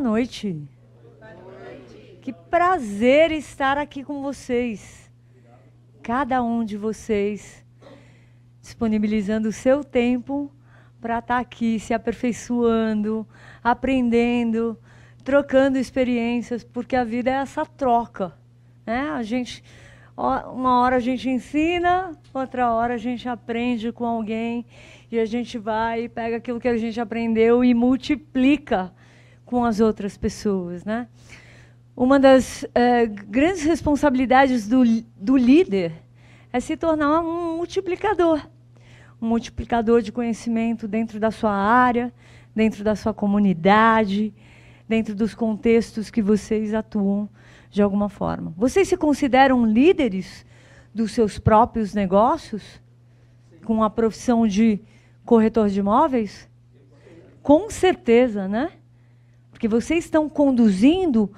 Boa noite. Que prazer estar aqui com vocês. Cada um de vocês disponibilizando o seu tempo para estar tá aqui se aperfeiçoando, aprendendo, trocando experiências, porque a vida é essa troca. Né? A gente, uma hora a gente ensina, outra hora a gente aprende com alguém e a gente vai e pega aquilo que a gente aprendeu e multiplica com as outras pessoas, né? Uma das é, grandes responsabilidades do, do líder é se tornar um multiplicador, um multiplicador de conhecimento dentro da sua área, dentro da sua comunidade, dentro dos contextos que vocês atuam de alguma forma. Vocês se consideram líderes dos seus próprios negócios, com a profissão de corretor de imóveis? Com certeza, né? Porque vocês estão conduzindo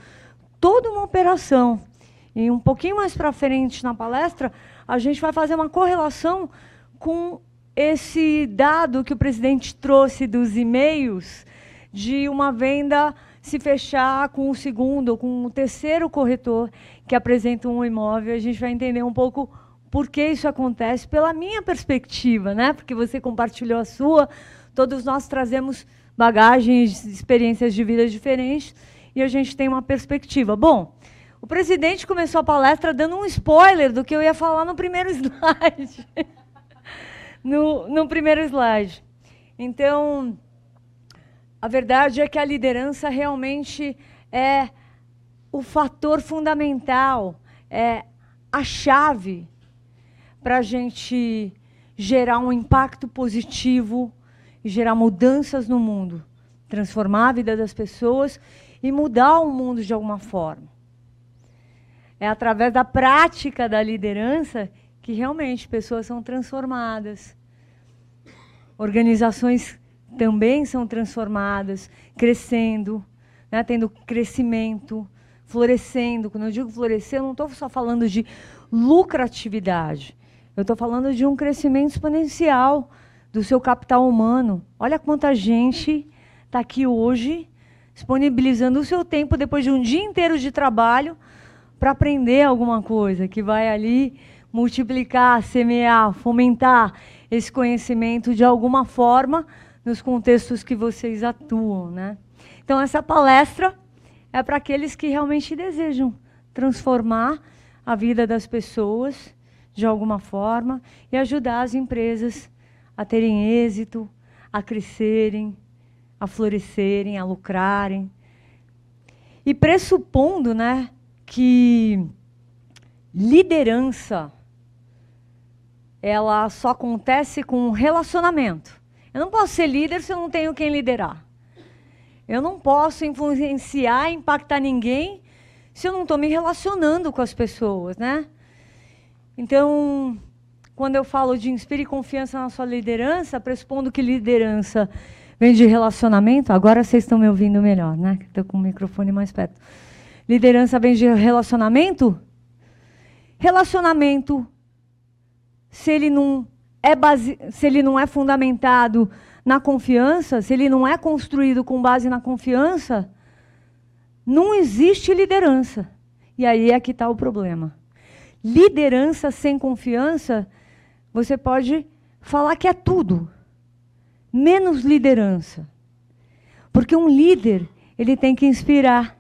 toda uma operação. E um pouquinho mais para frente na palestra, a gente vai fazer uma correlação com esse dado que o presidente trouxe dos e-mails de uma venda se fechar com o segundo ou com o terceiro corretor que apresenta um imóvel. A gente vai entender um pouco por que isso acontece pela minha perspectiva, né? Porque você compartilhou a sua, todos nós trazemos bagagens, experiências de vida diferentes, e a gente tem uma perspectiva. Bom, o presidente começou a palestra dando um spoiler do que eu ia falar no primeiro slide. no, no primeiro slide. Então, a verdade é que a liderança realmente é o fator fundamental, é a chave para a gente gerar um impacto positivo e gerar mudanças no mundo, transformar a vida das pessoas e mudar o mundo de alguma forma. É através da prática da liderança que realmente pessoas são transformadas. Organizações também são transformadas, crescendo, né, tendo crescimento, florescendo. Quando eu digo florescer, eu não estou só falando de lucratividade. Eu estou falando de um crescimento exponencial do seu capital humano. Olha quanta gente está aqui hoje disponibilizando o seu tempo depois de um dia inteiro de trabalho para aprender alguma coisa que vai ali multiplicar, semear, fomentar esse conhecimento de alguma forma nos contextos que vocês atuam, né? Então essa palestra é para aqueles que realmente desejam transformar a vida das pessoas de alguma forma e ajudar as empresas a terem êxito, a crescerem, a florescerem, a lucrarem. E pressupondo né, que liderança ela só acontece com relacionamento. Eu não posso ser líder se eu não tenho quem liderar. Eu não posso influenciar, impactar ninguém se eu não estou me relacionando com as pessoas, né? Então, quando eu falo de inspire confiança na sua liderança, pressupondo que liderança vem de relacionamento, agora vocês estão me ouvindo melhor, né? Estou com o microfone mais perto. Liderança vem de relacionamento? Relacionamento, se ele não é, base, se ele não é fundamentado na confiança, se ele não é construído com base na confiança, não existe liderança. E aí é que está o problema. Liderança sem confiança você pode falar que é tudo, menos liderança. Porque um líder, ele tem que inspirar,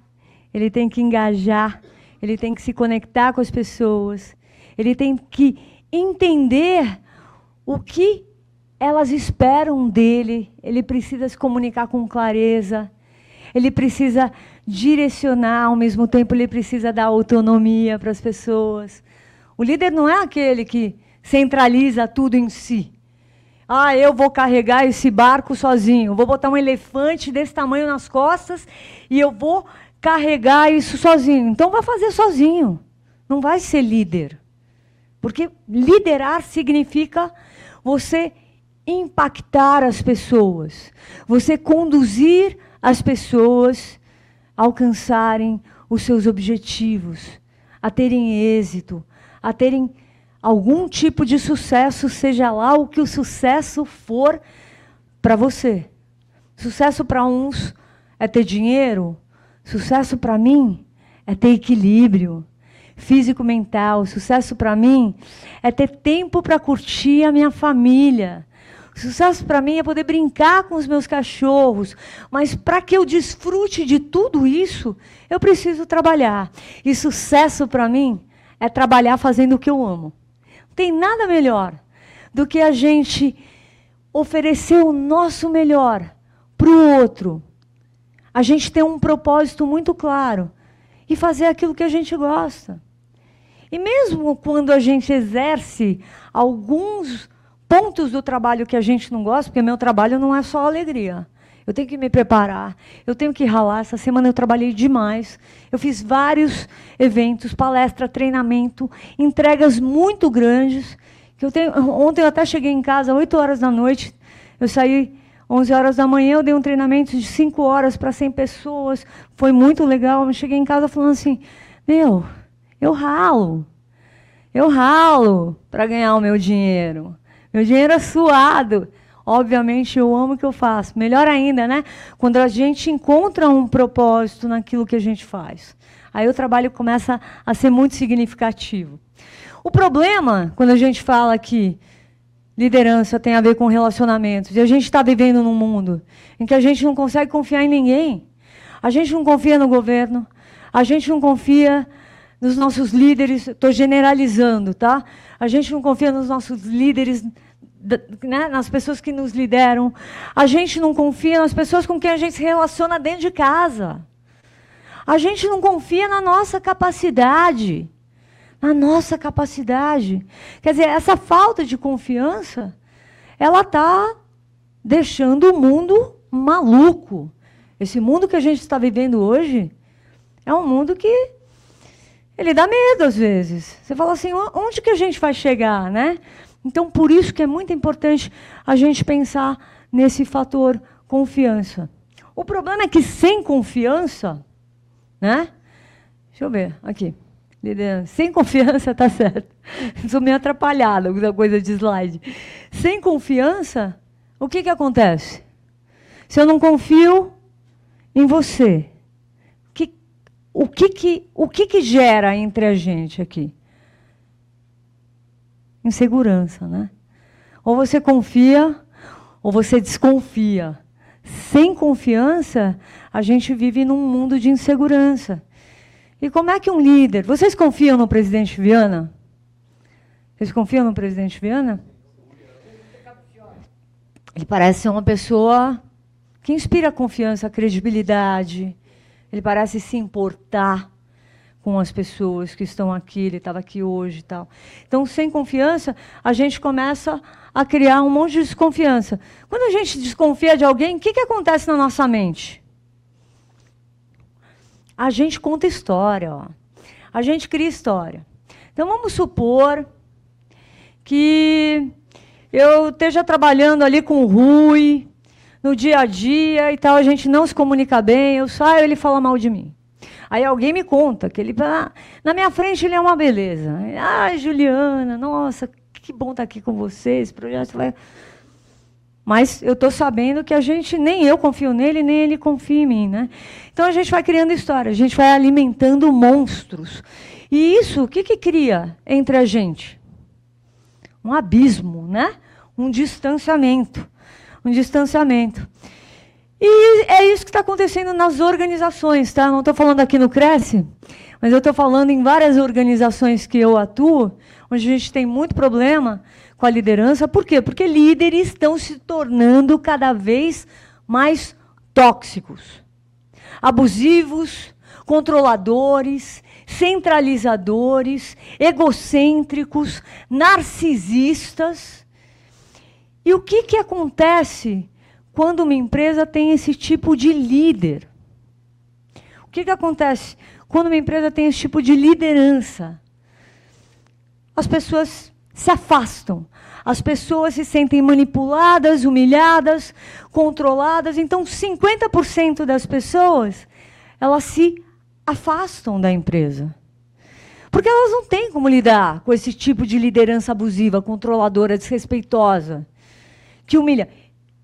ele tem que engajar, ele tem que se conectar com as pessoas, ele tem que entender o que elas esperam dele, ele precisa se comunicar com clareza, ele precisa direcionar, ao mesmo tempo ele precisa dar autonomia para as pessoas. O líder não é aquele que centraliza tudo em si. Ah, eu vou carregar esse barco sozinho, vou botar um elefante desse tamanho nas costas e eu vou carregar isso sozinho. Então vai fazer sozinho. Não vai ser líder. Porque liderar significa você impactar as pessoas, você conduzir as pessoas a alcançarem os seus objetivos, a terem êxito, a terem algum tipo de sucesso, seja lá o que o sucesso for para você. Sucesso para uns é ter dinheiro. Sucesso para mim é ter equilíbrio físico-mental. Sucesso para mim é ter tempo para curtir a minha família. Sucesso para mim é poder brincar com os meus cachorros. Mas para que eu desfrute de tudo isso, eu preciso trabalhar. E sucesso para mim é trabalhar fazendo o que eu amo. Tem nada melhor do que a gente oferecer o nosso melhor para o outro. A gente ter um propósito muito claro e fazer aquilo que a gente gosta. E mesmo quando a gente exerce alguns pontos do trabalho que a gente não gosta, porque meu trabalho não é só alegria. Eu tenho que me preparar, eu tenho que ralar. Essa semana eu trabalhei demais. Eu fiz vários eventos, palestra, treinamento, entregas muito grandes. Que eu tenho, ontem eu até cheguei em casa, 8 horas da noite. Eu saí 11 horas da manhã, eu dei um treinamento de 5 horas para 100 pessoas. Foi muito legal. Eu cheguei em casa falando assim: Meu, eu ralo. Eu ralo para ganhar o meu dinheiro. Meu dinheiro é suado. Obviamente, eu amo o que eu faço. Melhor ainda, né? Quando a gente encontra um propósito naquilo que a gente faz. Aí o trabalho começa a ser muito significativo. O problema, quando a gente fala que liderança tem a ver com relacionamentos, e a gente está vivendo num mundo em que a gente não consegue confiar em ninguém, a gente não confia no governo, a gente não confia nos nossos líderes, estou generalizando, tá? A gente não confia nos nossos líderes né, nas pessoas que nos lideram. A gente não confia nas pessoas com quem a gente se relaciona dentro de casa. A gente não confia na nossa capacidade. Na nossa capacidade. Quer dizer, essa falta de confiança, ela está deixando o mundo maluco. Esse mundo que a gente está vivendo hoje é um mundo que ele dá medo às vezes. Você fala assim, onde que a gente vai chegar, né? Então, por isso que é muito importante a gente pensar nesse fator confiança. O problema é que sem confiança, né? Deixa eu ver, aqui. Sem confiança, tá certo. Sou meio atrapalhada com essa coisa de slide. Sem confiança, o que, que acontece? Se eu não confio em você, que, o, que, que, o que, que gera entre a gente aqui? Insegurança, né? Ou você confia ou você desconfia. Sem confiança, a gente vive num mundo de insegurança. E como é que um líder. Vocês confiam no presidente Viana? Vocês confiam no presidente Viana? Ele parece ser uma pessoa que inspira confiança, credibilidade. Ele parece se importar com as pessoas que estão aqui, ele estava aqui hoje e tal. Então, sem confiança, a gente começa a criar um monte de desconfiança. Quando a gente desconfia de alguém, o que, que acontece na nossa mente? A gente conta história, ó. a gente cria história. Então, vamos supor que eu esteja trabalhando ali com o Rui, no dia a dia e tal, a gente não se comunica bem, eu saio, ele fala mal de mim. Aí alguém me conta que ele, ah, na minha frente ele é uma beleza. Ai, Juliana, nossa, que bom estar aqui com você, esse projeto vai... Mas eu estou sabendo que a gente, nem eu confio nele, nem ele confia em mim. Né? Então a gente vai criando história, a gente vai alimentando monstros. E isso, o que, que cria entre a gente? Um abismo, né? um distanciamento. Um distanciamento. E é isso que está acontecendo nas organizações, tá? Não estou falando aqui no Cresce, mas eu estou falando em várias organizações que eu atuo, onde a gente tem muito problema com a liderança. Por quê? Porque líderes estão se tornando cada vez mais tóxicos, abusivos, controladores, centralizadores, egocêntricos, narcisistas. E o que, que acontece quando uma empresa tem esse tipo de líder. O que, que acontece quando uma empresa tem esse tipo de liderança? As pessoas se afastam, as pessoas se sentem manipuladas, humilhadas, controladas. Então, 50% das pessoas elas se afastam da empresa. Porque elas não têm como lidar com esse tipo de liderança abusiva, controladora, desrespeitosa, que humilha.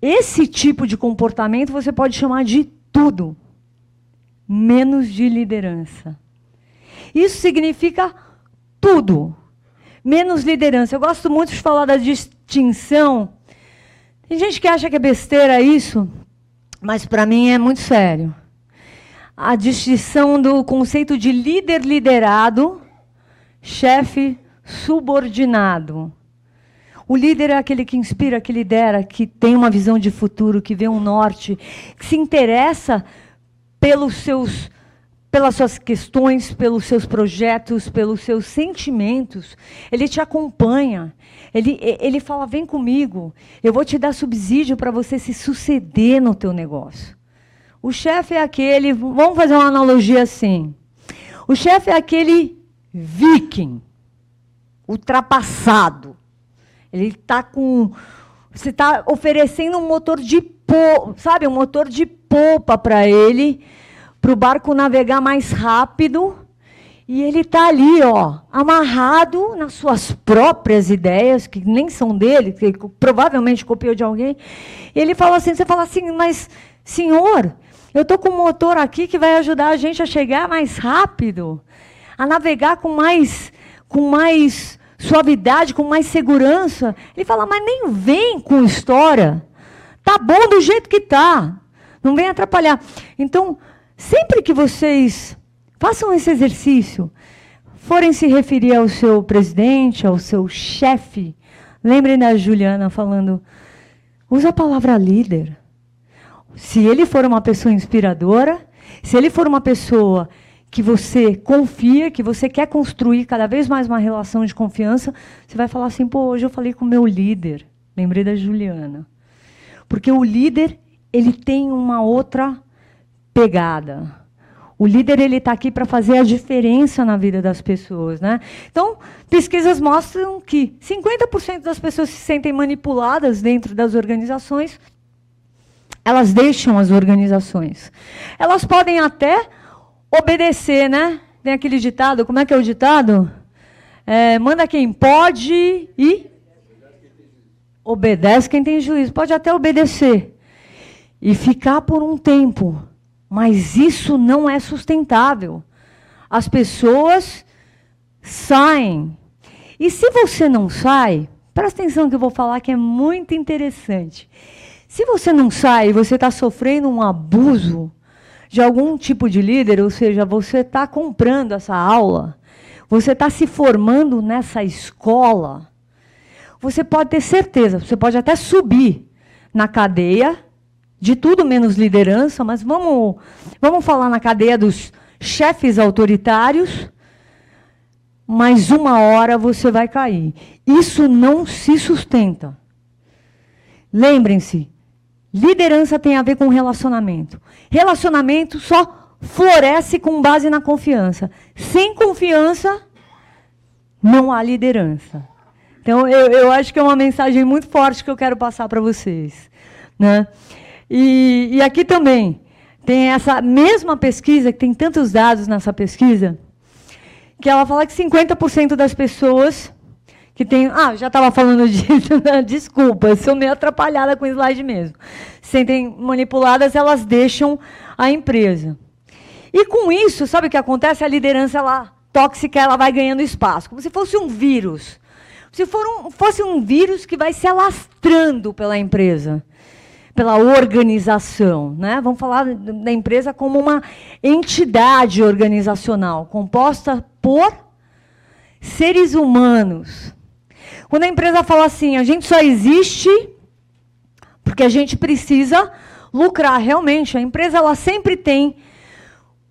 Esse tipo de comportamento você pode chamar de tudo. menos de liderança. Isso significa tudo, menos liderança. Eu gosto muito de falar da distinção. Tem gente que acha que é besteira isso, mas para mim é muito sério. A distinção do conceito de líder liderado, chefe subordinado. O líder é aquele que inspira, que lidera, que tem uma visão de futuro, que vê um norte, que se interessa pelos seus, pelas suas questões, pelos seus projetos, pelos seus sentimentos. Ele te acompanha. Ele, ele fala: vem comigo, eu vou te dar subsídio para você se suceder no teu negócio. O chefe é aquele, vamos fazer uma analogia assim. O chefe é aquele viking, ultrapassado, ele está com. Você está oferecendo um motor de polpa, sabe? Um motor de polpa para ele, para o barco navegar mais rápido. E ele está ali, ó, amarrado nas suas próprias ideias, que nem são dele, que provavelmente copiou de alguém. E ele fala assim: você fala assim, mas, senhor, eu estou com um motor aqui que vai ajudar a gente a chegar mais rápido, a navegar com mais, com mais suavidade, com mais segurança. Ele fala, mas nem vem com história. Tá bom do jeito que tá. Não vem atrapalhar. Então, sempre que vocês façam esse exercício, forem se referir ao seu presidente, ao seu chefe, lembrem da Juliana falando, usa a palavra líder. Se ele for uma pessoa inspiradora, se ele for uma pessoa que você confia, que você quer construir cada vez mais uma relação de confiança, você vai falar assim: pô, hoje eu falei com o meu líder. Lembrei da Juliana. Porque o líder, ele tem uma outra pegada. O líder ele está aqui para fazer a diferença na vida das pessoas, né? Então, pesquisas mostram que 50% das pessoas se sentem manipuladas dentro das organizações. Elas deixam as organizações. Elas podem até obedecer, né? Tem aquele ditado, como é que é o ditado? É, manda quem pode e obedece quem tem juízo. Pode até obedecer e ficar por um tempo, mas isso não é sustentável. As pessoas saem. E se você não sai, presta atenção que eu vou falar que é muito interessante. Se você não sai e você está sofrendo um abuso, de algum tipo de líder, ou seja, você está comprando essa aula, você está se formando nessa escola, você pode ter certeza, você pode até subir na cadeia de tudo menos liderança, mas vamos, vamos falar na cadeia dos chefes autoritários, mas uma hora você vai cair. Isso não se sustenta. Lembrem-se, Liderança tem a ver com relacionamento. Relacionamento só floresce com base na confiança. Sem confiança, não há liderança. Então, eu, eu acho que é uma mensagem muito forte que eu quero passar para vocês. Né? E, e aqui também tem essa mesma pesquisa, que tem tantos dados nessa pesquisa, que ela fala que 50% das pessoas que tem. Ah, já estava falando disso, né? desculpa, sou meio atrapalhada com o slide mesmo. Sentem manipuladas, elas deixam a empresa. E com isso, sabe o que acontece? A liderança ela, tóxica ela vai ganhando espaço, como se fosse um vírus. Se for um, fosse um vírus que vai se alastrando pela empresa, pela organização. Né? Vamos falar da empresa como uma entidade organizacional, composta por seres humanos quando a empresa fala assim, a gente só existe porque a gente precisa lucrar. Realmente, a empresa ela sempre tem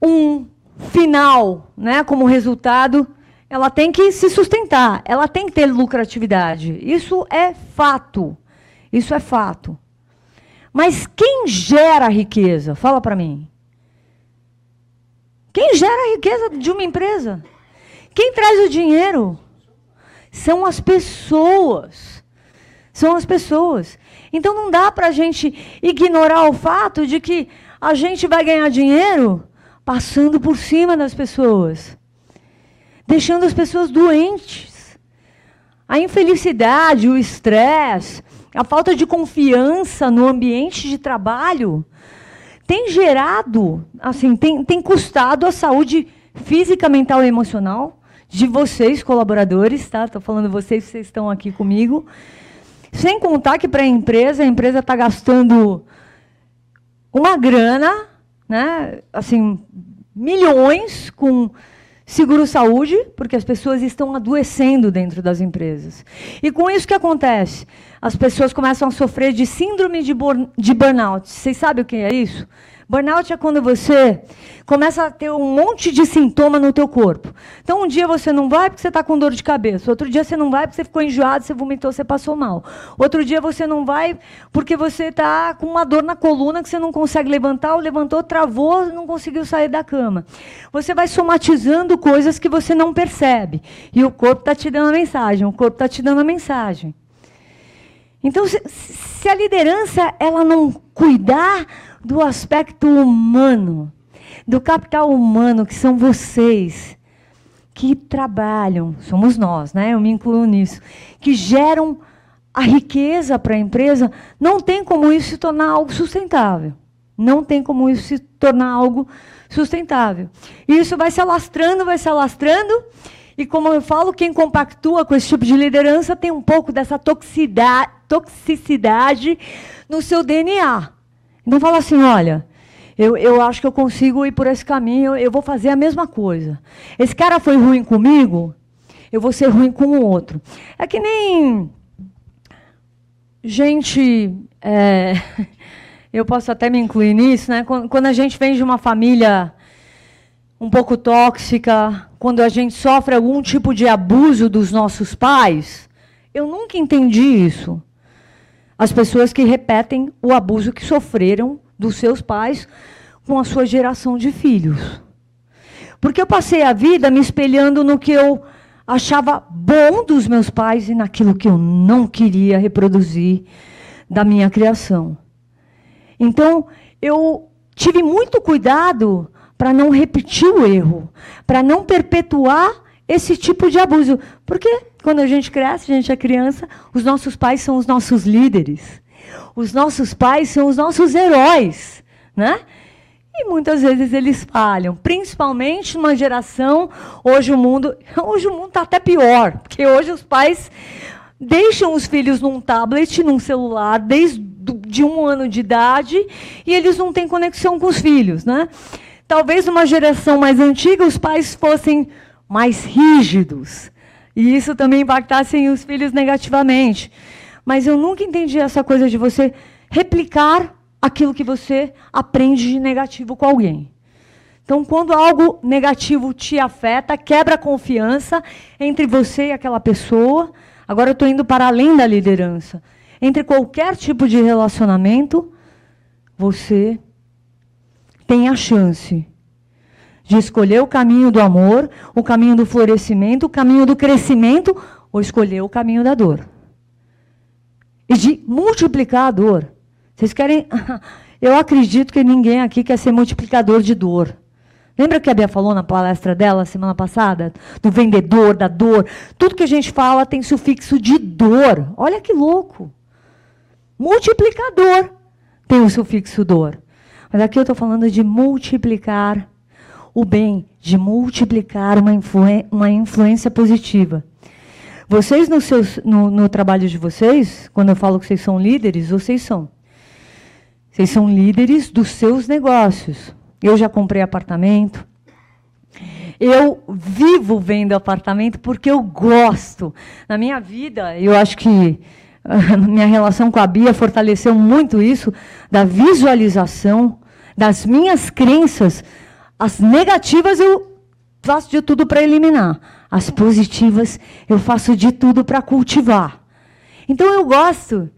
um final, né, como resultado, ela tem que se sustentar, ela tem que ter lucratividade. Isso é fato. Isso é fato. Mas quem gera riqueza? Fala para mim. Quem gera a riqueza de uma empresa? Quem traz o dinheiro? São as pessoas. São as pessoas. Então não dá para a gente ignorar o fato de que a gente vai ganhar dinheiro passando por cima das pessoas, deixando as pessoas doentes. A infelicidade, o estresse, a falta de confiança no ambiente de trabalho tem gerado, assim, tem, tem custado a saúde física, mental e emocional de vocês, colaboradores, tá? Estou falando vocês, vocês estão aqui comigo. Sem contar que para a empresa, a empresa está gastando uma grana, né? Assim, milhões com seguro-saúde, porque as pessoas estão adoecendo dentro das empresas. E com isso que acontece? As pessoas começam a sofrer de síndrome de, de burnout. Vocês sabem o que é isso? Burnout é quando você começa a ter um monte de sintoma no teu corpo. Então, um dia você não vai porque você está com dor de cabeça. Outro dia você não vai porque você ficou enjoado, você vomitou, você passou mal. Outro dia você não vai porque você está com uma dor na coluna que você não consegue levantar, ou levantou, travou, não conseguiu sair da cama. Você vai somatizando coisas que você não percebe. E o corpo está te dando a mensagem, o corpo está te dando a mensagem. Então, se, se a liderança ela não cuidar do aspecto humano, do capital humano, que são vocês, que trabalham, somos nós, né? Eu me incluo nisso, que geram a riqueza para a empresa, não tem como isso se tornar algo sustentável. Não tem como isso se tornar algo sustentável. Isso vai se alastrando, vai se alastrando, e como eu falo, quem compactua com esse tipo de liderança tem um pouco dessa toxicidade no seu DNA. Então fala assim, olha, eu, eu acho que eu consigo ir por esse caminho, eu vou fazer a mesma coisa. Esse cara foi ruim comigo, eu vou ser ruim com o outro. É que nem gente. É, eu posso até me incluir nisso, né? Quando a gente vem de uma família um pouco tóxica, quando a gente sofre algum tipo de abuso dos nossos pais, eu nunca entendi isso as pessoas que repetem o abuso que sofreram dos seus pais com a sua geração de filhos. Porque eu passei a vida me espelhando no que eu achava bom dos meus pais e naquilo que eu não queria reproduzir da minha criação. Então, eu tive muito cuidado para não repetir o erro, para não perpetuar esse tipo de abuso. Porque quando a gente cresce, a gente é criança, os nossos pais são os nossos líderes. Os nossos pais são os nossos heróis, né? E muitas vezes eles falham, principalmente numa geração, hoje o mundo, hoje o mundo está até pior, porque hoje os pais deixam os filhos num tablet, num celular, desde de um ano de idade, e eles não têm conexão com os filhos, né? Talvez numa geração mais antiga os pais fossem mais rígidos. E isso também impactasse os filhos negativamente. Mas eu nunca entendi essa coisa de você replicar aquilo que você aprende de negativo com alguém. Então, quando algo negativo te afeta, quebra a confiança entre você e aquela pessoa. Agora eu estou indo para além da liderança. Entre qualquer tipo de relacionamento, você tem a chance de escolher o caminho do amor, o caminho do florescimento, o caminho do crescimento, ou escolher o caminho da dor. E de multiplicar a dor. Vocês querem. Eu acredito que ninguém aqui quer ser multiplicador de dor. Lembra que a Bia falou na palestra dela semana passada? Do vendedor, da dor. Tudo que a gente fala tem sufixo de dor. Olha que louco. Multiplicador tem o sufixo dor. Mas aqui eu estou falando de multiplicar o bem, de multiplicar uma, influ uma influência positiva. Vocês, no, seus, no, no trabalho de vocês, quando eu falo que vocês são líderes, vocês são. Vocês são líderes dos seus negócios. Eu já comprei apartamento. Eu vivo vendo apartamento porque eu gosto. Na minha vida, eu acho que a minha relação com a Bia fortaleceu muito isso, da visualização das minhas crenças as negativas eu faço de tudo para eliminar. As positivas eu faço de tudo para cultivar. Então eu gosto,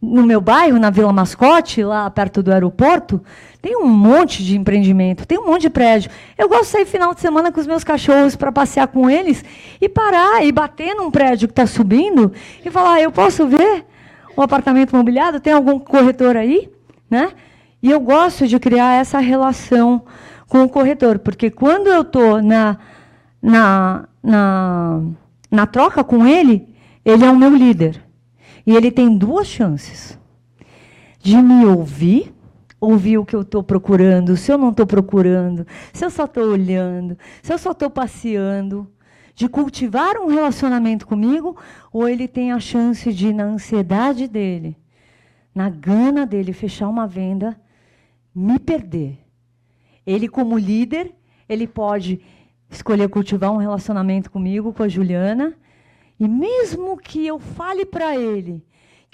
no meu bairro, na Vila Mascote, lá perto do aeroporto, tem um monte de empreendimento, tem um monte de prédio. Eu gosto de sair final de semana com os meus cachorros para passear com eles e parar e bater num prédio que está subindo e falar: eu posso ver um apartamento mobiliado? Tem algum corretor aí? Né? E eu gosto de criar essa relação com o corretor, porque quando eu estou na, na, na, na troca com ele, ele é o meu líder. E ele tem duas chances: de me ouvir ouvir o que eu estou procurando, se eu não estou procurando, se eu só estou olhando, se eu só estou passeando, de cultivar um relacionamento comigo, ou ele tem a chance de, na ansiedade dele, na gana dele, fechar uma venda, me perder. Ele, como líder, ele pode escolher cultivar um relacionamento comigo, com a Juliana, e mesmo que eu fale para ele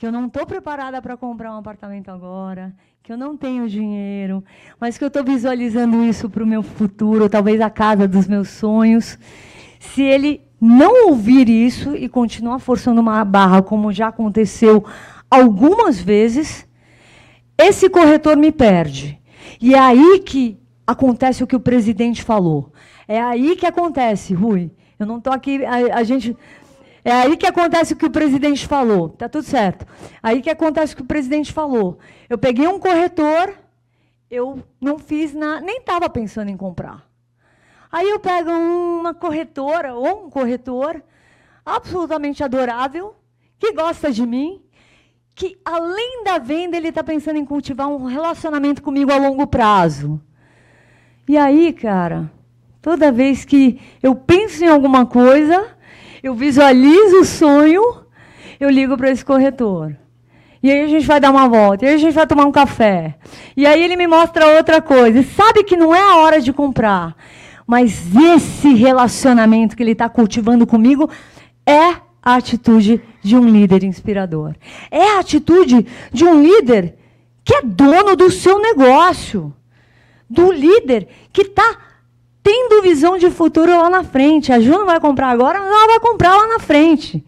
que eu não estou preparada para comprar um apartamento agora, que eu não tenho dinheiro, mas que eu estou visualizando isso para o meu futuro, talvez a casa dos meus sonhos, se ele não ouvir isso e continuar forçando uma barra, como já aconteceu algumas vezes, esse corretor me perde. E é aí que acontece o que o presidente falou. É aí que acontece, Rui. Eu não estou aqui, a, a, gente. É aí que acontece o que o presidente falou. Tá tudo certo. Aí que acontece o que o presidente falou. Eu peguei um corretor, eu não fiz nada, nem estava pensando em comprar. Aí eu pego uma corretora ou um corretor absolutamente adorável, que gosta de mim, que além da venda ele está pensando em cultivar um relacionamento comigo a longo prazo. E aí, cara, toda vez que eu penso em alguma coisa, eu visualizo o sonho, eu ligo para esse corretor. E aí a gente vai dar uma volta, e aí a gente vai tomar um café. E aí ele me mostra outra coisa. E sabe que não é a hora de comprar. Mas esse relacionamento que ele está cultivando comigo é a atitude de um líder inspirador. É a atitude de um líder que é dono do seu negócio. Do líder que está tendo visão de futuro lá na frente. A Ju não vai comprar agora, ela vai comprar lá na frente.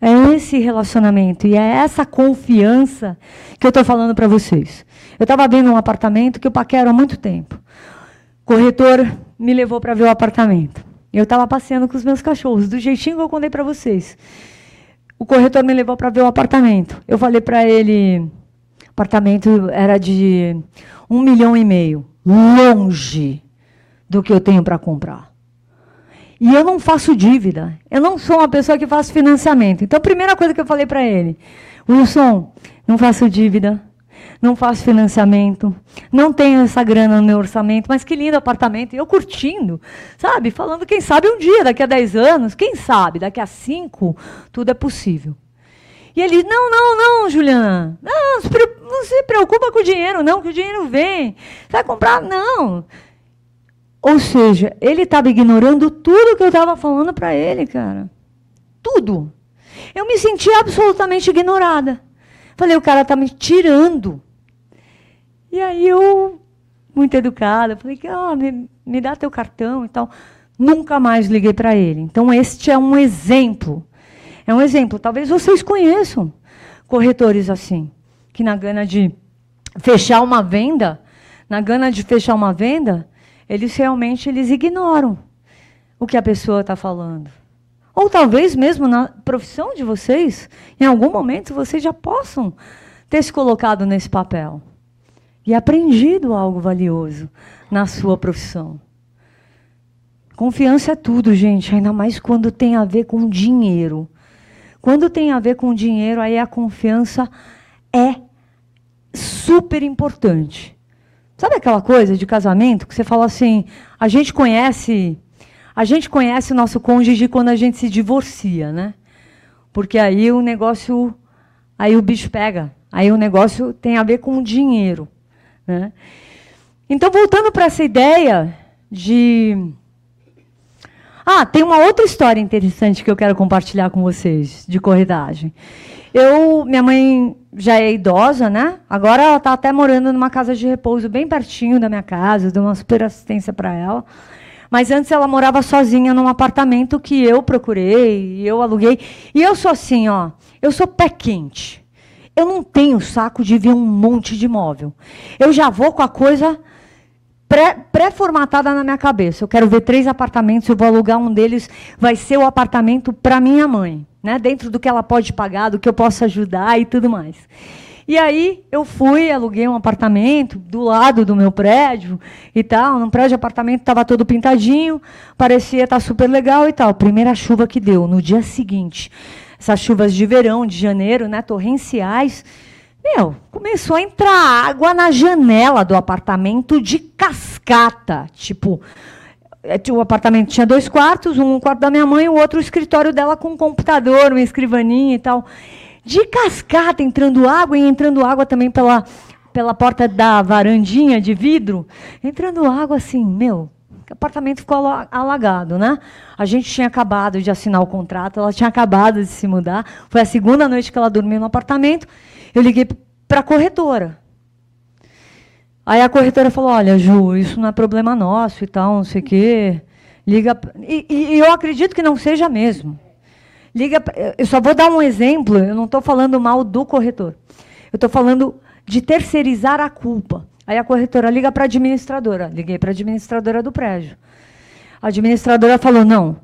É esse relacionamento e é essa confiança que eu estou falando para vocês. Eu estava vendo um apartamento que eu paquero há muito tempo. O corretor me levou para ver o apartamento. Eu estava passeando com os meus cachorros, do jeitinho que eu contei para vocês. O corretor me levou para ver o apartamento. Eu falei para ele, o apartamento era de um milhão e meio, longe do que eu tenho para comprar. E eu não faço dívida. Eu não sou uma pessoa que faz financiamento. Então, a primeira coisa que eu falei para ele, Wilson, não faço dívida, não faço financiamento, não tenho essa grana no meu orçamento, mas que lindo apartamento. E eu curtindo, sabe? Falando, quem sabe um dia, daqui a 10 anos, quem sabe, daqui a 5, tudo é possível. E ele, não, não, não, Juliana, não, não se preocupa com o dinheiro, não, que o dinheiro vem. Você vai comprar? Não. Ou seja, ele estava ignorando tudo que eu estava falando para ele, cara. Tudo. Eu me senti absolutamente ignorada. Falei, o cara está me tirando. E aí eu, muito educada, falei, oh, me, me dá teu cartão e tal. Nunca mais liguei para ele. Então, este é um exemplo. É um exemplo. Talvez vocês conheçam corretores assim, que na gana de fechar uma venda, na gana de fechar uma venda, eles realmente eles ignoram o que a pessoa está falando. Ou talvez mesmo na profissão de vocês, em algum momento vocês já possam ter se colocado nesse papel e aprendido algo valioso na sua profissão. Confiança é tudo, gente, ainda mais quando tem a ver com dinheiro. Quando tem a ver com dinheiro, aí a confiança é super importante. Sabe aquela coisa de casamento que você fala assim, a gente conhece a gente conhece o nosso cônjuge quando a gente se divorcia, né? Porque aí o negócio, aí o bicho pega. Aí o negócio tem a ver com dinheiro, né? Então, voltando para essa ideia de ah, tem uma outra história interessante que eu quero compartilhar com vocês de corridagem. Eu, minha mãe já é idosa, né? Agora ela está até morando numa casa de repouso bem pertinho da minha casa, dou uma super assistência para ela. Mas antes ela morava sozinha num apartamento que eu procurei, eu aluguei. E eu sou assim, ó, eu sou pé quente. Eu não tenho saco de ver um monte de imóvel. Eu já vou com a coisa pré-formatada pré na minha cabeça. Eu quero ver três apartamentos, eu vou alugar um deles, vai ser o apartamento para minha mãe, né? Dentro do que ela pode pagar, do que eu posso ajudar e tudo mais. E aí eu fui, aluguei um apartamento do lado do meu prédio e tal. No prédio, o apartamento estava todo pintadinho, parecia estar tá super legal e tal. Primeira chuva que deu, no dia seguinte. Essas chuvas de verão, de janeiro, né, torrenciais. Meu, começou a entrar água na janela do apartamento de cascata. Tipo, é, o apartamento tinha dois quartos, um quarto da minha mãe, o outro o escritório dela com um computador, uma escrivaninha e tal. De cascata entrando água e entrando água também pela, pela porta da varandinha de vidro. Entrando água assim, meu, o apartamento ficou alagado, né? A gente tinha acabado de assinar o contrato, ela tinha acabado de se mudar. Foi a segunda noite que ela dormiu no apartamento. Eu liguei para a corretora. Aí a corretora falou: Olha, Ju, isso não é problema nosso e tal, não sei o quê. Liga. E, e, eu acredito que não seja mesmo. Liga. Eu só vou dar um exemplo, eu não estou falando mal do corretor. Eu estou falando de terceirizar a culpa. Aí a corretora liga para a administradora. Liguei para a administradora do prédio. A administradora falou: não,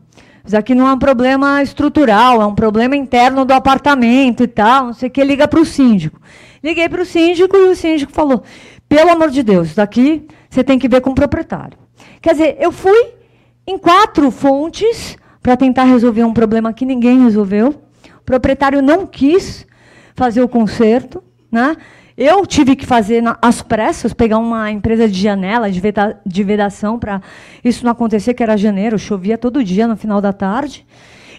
isso aqui não é um problema estrutural, é um problema interno do apartamento e tal, não sei o que, liga para o síndico. Liguei para o síndico e o síndico falou: pelo amor de Deus, daqui você tem que ver com o proprietário. Quer dizer, eu fui em quatro fontes para tentar resolver um problema que ninguém resolveu. O proprietário não quis fazer o conserto, né? Eu tive que fazer às pressas, pegar uma empresa de janela, de, de vedação, para isso não acontecer, que era janeiro, chovia todo dia no final da tarde.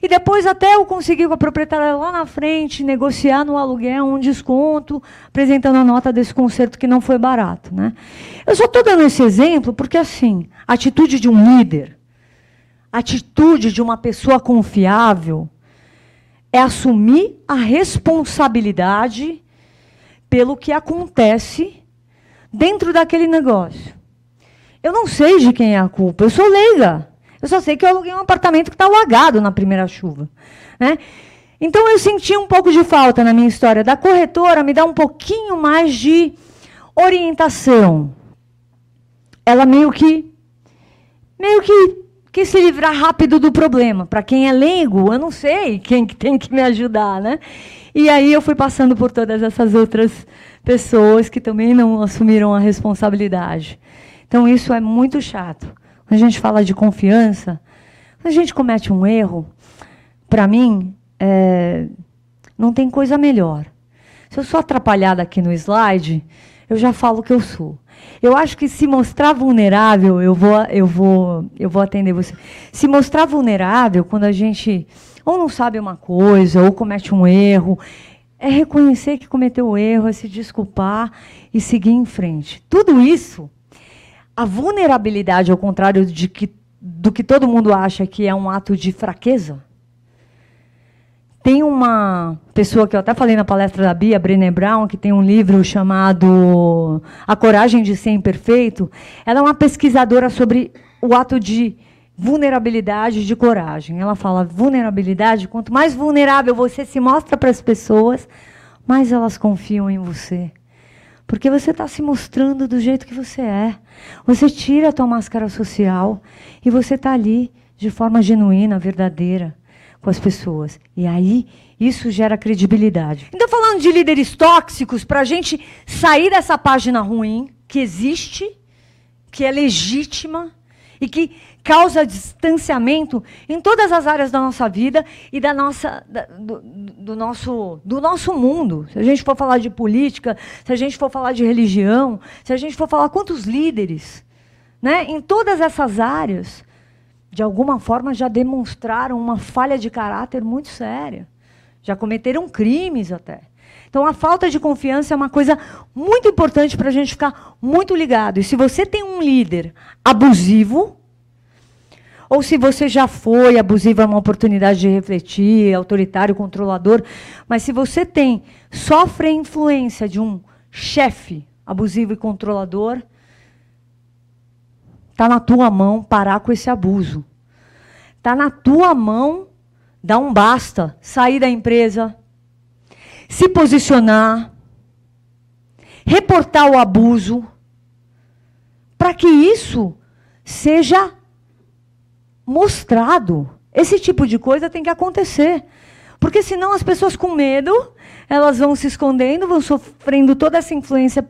E depois até eu consegui com a proprietária lá na frente negociar no aluguel um desconto, apresentando a nota desse conserto que não foi barato. Né? Eu só estou dando esse exemplo porque, assim, a atitude de um líder, a atitude de uma pessoa confiável, é assumir a responsabilidade pelo que acontece dentro daquele negócio. Eu não sei de quem é a culpa, eu sou leiga. Eu só sei que eu aluguei um apartamento que está alagado na primeira chuva. Né? Então eu senti um pouco de falta na minha história da corretora me dar um pouquinho mais de orientação. Ela meio que meio que quis se livrar rápido do problema. Para quem é leigo, eu não sei quem que tem que me ajudar, né? E aí eu fui passando por todas essas outras pessoas que também não assumiram a responsabilidade. Então isso é muito chato. Quando a gente fala de confiança, quando a gente comete um erro, para mim, é, não tem coisa melhor. Se eu sou atrapalhada aqui no slide, eu já falo que eu sou. Eu acho que se mostrar vulnerável, eu vou, eu vou, eu vou atender você. Se mostrar vulnerável, quando a gente ou não sabe uma coisa, ou comete um erro, é reconhecer que cometeu o erro, é se desculpar e seguir em frente. Tudo isso, a vulnerabilidade, ao contrário de que, do que todo mundo acha que é um ato de fraqueza. Tem uma pessoa que eu até falei na palestra da Bia, Brené Brown, que tem um livro chamado A Coragem de Ser Imperfeito. Ela é uma pesquisadora sobre o ato de vulnerabilidade de coragem. Ela fala vulnerabilidade, quanto mais vulnerável você se mostra para as pessoas, mais elas confiam em você. Porque você está se mostrando do jeito que você é. Você tira a tua máscara social e você está ali de forma genuína, verdadeira com as pessoas. E aí isso gera credibilidade. Então, falando de líderes tóxicos, para a gente sair dessa página ruim, que existe, que é legítima e que causa distanciamento em todas as áreas da nossa vida e da nossa, da, do, do, nosso, do nosso mundo. Se a gente for falar de política, se a gente for falar de religião, se a gente for falar quantos líderes, né, em todas essas áreas, de alguma forma já demonstraram uma falha de caráter muito séria. Já cometeram crimes até. Então, a falta de confiança é uma coisa muito importante para a gente ficar muito ligado. E se você tem um líder abusivo, ou se você já foi abusivo, é uma oportunidade de refletir, autoritário, controlador. Mas se você tem, sofre a influência de um chefe abusivo e controlador, está na tua mão parar com esse abuso. Está na tua mão dar um basta, sair da empresa, se posicionar, reportar o abuso, para que isso seja mostrado. Esse tipo de coisa tem que acontecer. Porque senão as pessoas com medo, elas vão se escondendo, vão sofrendo toda essa influência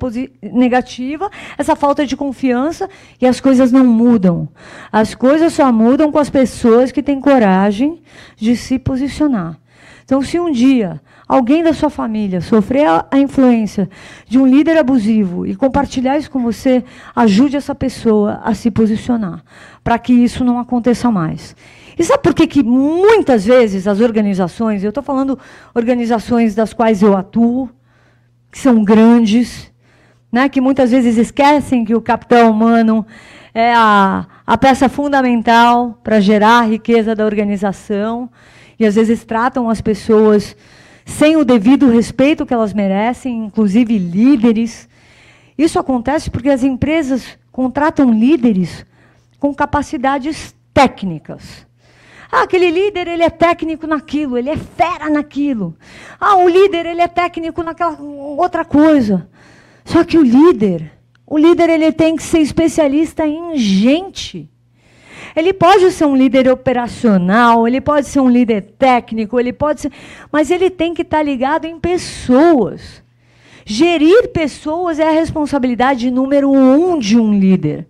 negativa, essa falta de confiança, e as coisas não mudam. As coisas só mudam com as pessoas que têm coragem de se posicionar. Então, se um dia alguém da sua família sofrer a influência de um líder abusivo e compartilhar isso com você, ajude essa pessoa a se posicionar, para que isso não aconteça mais. E sabe por que, que muitas vezes as organizações, eu estou falando organizações das quais eu atuo, que são grandes, né, que muitas vezes esquecem que o capital humano é a, a peça fundamental para gerar a riqueza da organização, e às vezes tratam as pessoas sem o devido respeito que elas merecem, inclusive líderes. Isso acontece porque as empresas contratam líderes com capacidades técnicas. Ah, aquele líder, ele é técnico naquilo, ele é fera naquilo. Ah, o líder, ele é técnico naquela outra coisa. Só que o líder, o líder ele tem que ser especialista em gente. Ele pode ser um líder operacional, ele pode ser um líder técnico, ele pode ser, mas ele tem que estar ligado em pessoas. Gerir pessoas é a responsabilidade número um de um líder.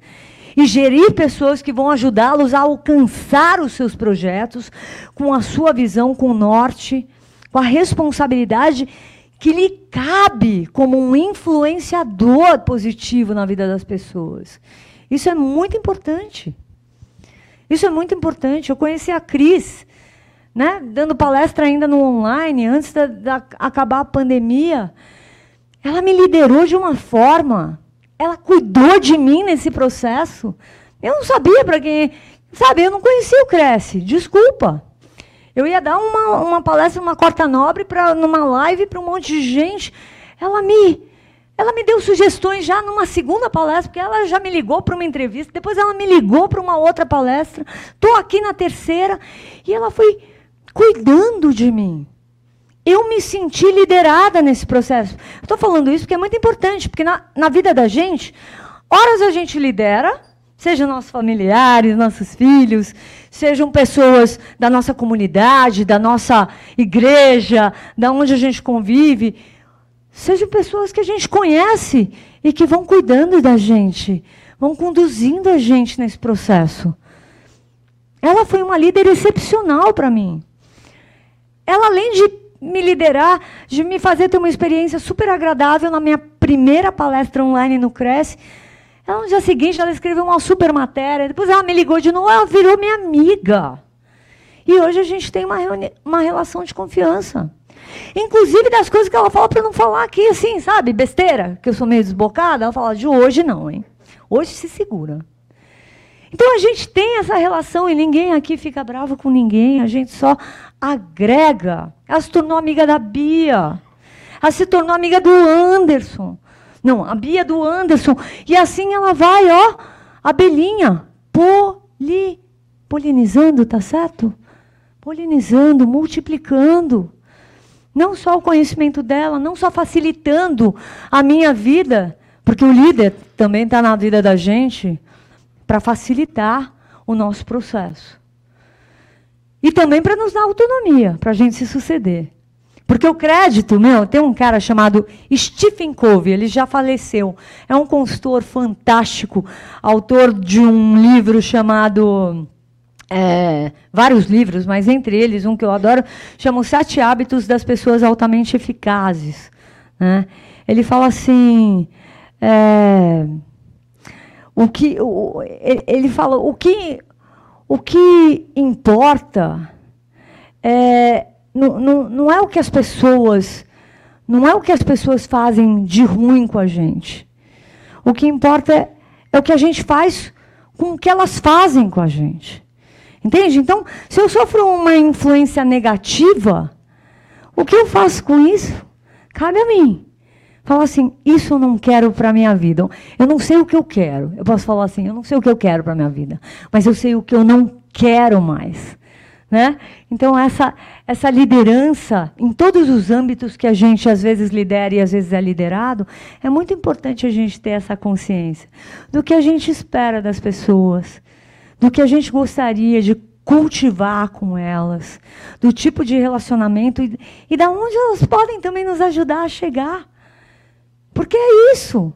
E gerir pessoas que vão ajudá-los a alcançar os seus projetos com a sua visão, com o norte, com a responsabilidade que lhe cabe como um influenciador positivo na vida das pessoas. Isso é muito importante. Isso é muito importante. Eu conheci a Cris, né, dando palestra ainda no online, antes da acabar a pandemia. Ela me liderou de uma forma, ela cuidou de mim nesse processo. Eu não sabia para quem. Sabe, eu não conhecia o Cresce, desculpa. Eu ia dar uma, uma palestra, uma corta nobre, pra, numa live para um monte de gente. Ela me ela me deu sugestões já numa segunda palestra, porque ela já me ligou para uma entrevista, depois ela me ligou para uma outra palestra. Estou aqui na terceira e ela foi cuidando de mim. Eu me senti liderada nesse processo. Estou falando isso porque é muito importante, porque na, na vida da gente, horas a gente lidera, sejam nossos familiares, nossos filhos, sejam pessoas da nossa comunidade, da nossa igreja, da onde a gente convive. Sejam pessoas que a gente conhece e que vão cuidando da gente, vão conduzindo a gente nesse processo. Ela foi uma líder excepcional para mim. Ela, além de me liderar, de me fazer ter uma experiência super agradável na minha primeira palestra online no Cresce, ela, no dia seguinte, ela escreveu uma super matéria. Depois ela me ligou de novo, ela virou minha amiga. E hoje a gente tem uma, uma relação de confiança. Inclusive das coisas que ela fala para não falar aqui, assim, sabe? Besteira, que eu sou meio desbocada. Ela fala, de hoje não, hein? Hoje se segura. Então a gente tem essa relação e ninguém aqui fica bravo com ninguém, a gente só agrega. Ela se tornou amiga da Bia. Ela se tornou amiga do Anderson. Não, a Bia do Anderson. E assim ela vai, ó, abelhinha, poli, polinizando, tá certo? Polinizando, multiplicando. Não só o conhecimento dela, não só facilitando a minha vida, porque o líder também está na vida da gente para facilitar o nosso processo. E também para nos dar autonomia, para a gente se suceder. Porque o crédito, meu, tem um cara chamado Stephen Covey, ele já faleceu. É um consultor fantástico, autor de um livro chamado é, vários livros, mas entre eles um que eu adoro chama Os Sete Hábitos das Pessoas Altamente Eficazes. Né? Ele fala assim, é, o que, o, ele fala o que, o que importa é, não, não, não é o que as pessoas não é o que as pessoas fazem de ruim com a gente. O que importa é, é o que a gente faz com o que elas fazem com a gente. Entende? Então, se eu sofro uma influência negativa, o que eu faço com isso? Cabe a mim. Falar assim, isso eu não quero para a minha vida. Eu não sei o que eu quero. Eu posso falar assim, eu não sei o que eu quero para a minha vida. Mas eu sei o que eu não quero mais. Né? Então, essa, essa liderança, em todos os âmbitos que a gente às vezes lidera e às vezes é liderado, é muito importante a gente ter essa consciência do que a gente espera das pessoas, do que a gente gostaria de cultivar com elas, do tipo de relacionamento e, e da onde elas podem também nos ajudar a chegar. Porque é isso.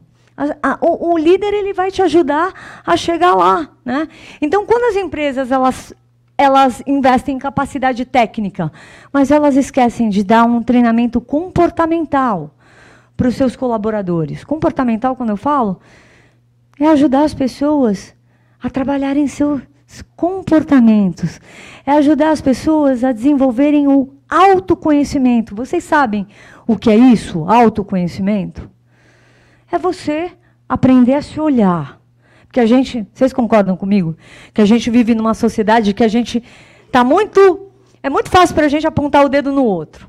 O, o, líder ele vai te ajudar a chegar lá, né? Então, quando as empresas elas elas investem em capacidade técnica, mas elas esquecem de dar um treinamento comportamental para os seus colaboradores. Comportamental, quando eu falo, é ajudar as pessoas a trabalharem seus comportamentos, é ajudar as pessoas a desenvolverem o autoconhecimento. Vocês sabem o que é isso, autoconhecimento? É você aprender a se olhar. Porque a gente, vocês concordam comigo? Que a gente vive numa sociedade que a gente está muito. É muito fácil para a gente apontar o dedo no outro.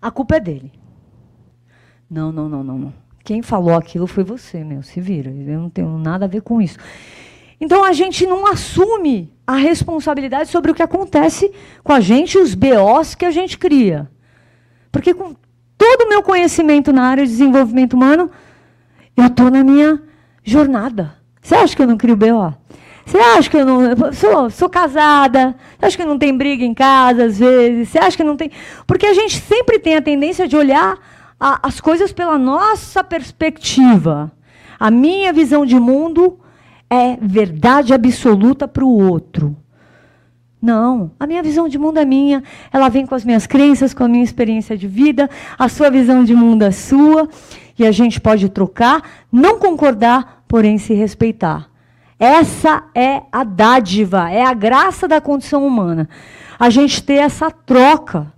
A culpa é dele. Não, não, não, não. Quem falou aquilo foi você, meu. Se vira. Eu não tenho nada a ver com isso. Então a gente não assume a responsabilidade sobre o que acontece com a gente, os BOs que a gente cria. Porque com todo o meu conhecimento na área de desenvolvimento humano, eu estou na minha jornada. Você acha que eu não crio BO? Você acha que eu não. Sou, sou casada. Você acha que não tem briga em casa, às vezes? Você acha que não tem. Porque a gente sempre tem a tendência de olhar a, as coisas pela nossa perspectiva. A minha visão de mundo é verdade absoluta para o outro. Não, a minha visão de mundo é minha, ela vem com as minhas crenças, com a minha experiência de vida, a sua visão de mundo é sua, e a gente pode trocar, não concordar, porém se respeitar. Essa é a dádiva, é a graça da condição humana. A gente ter essa troca.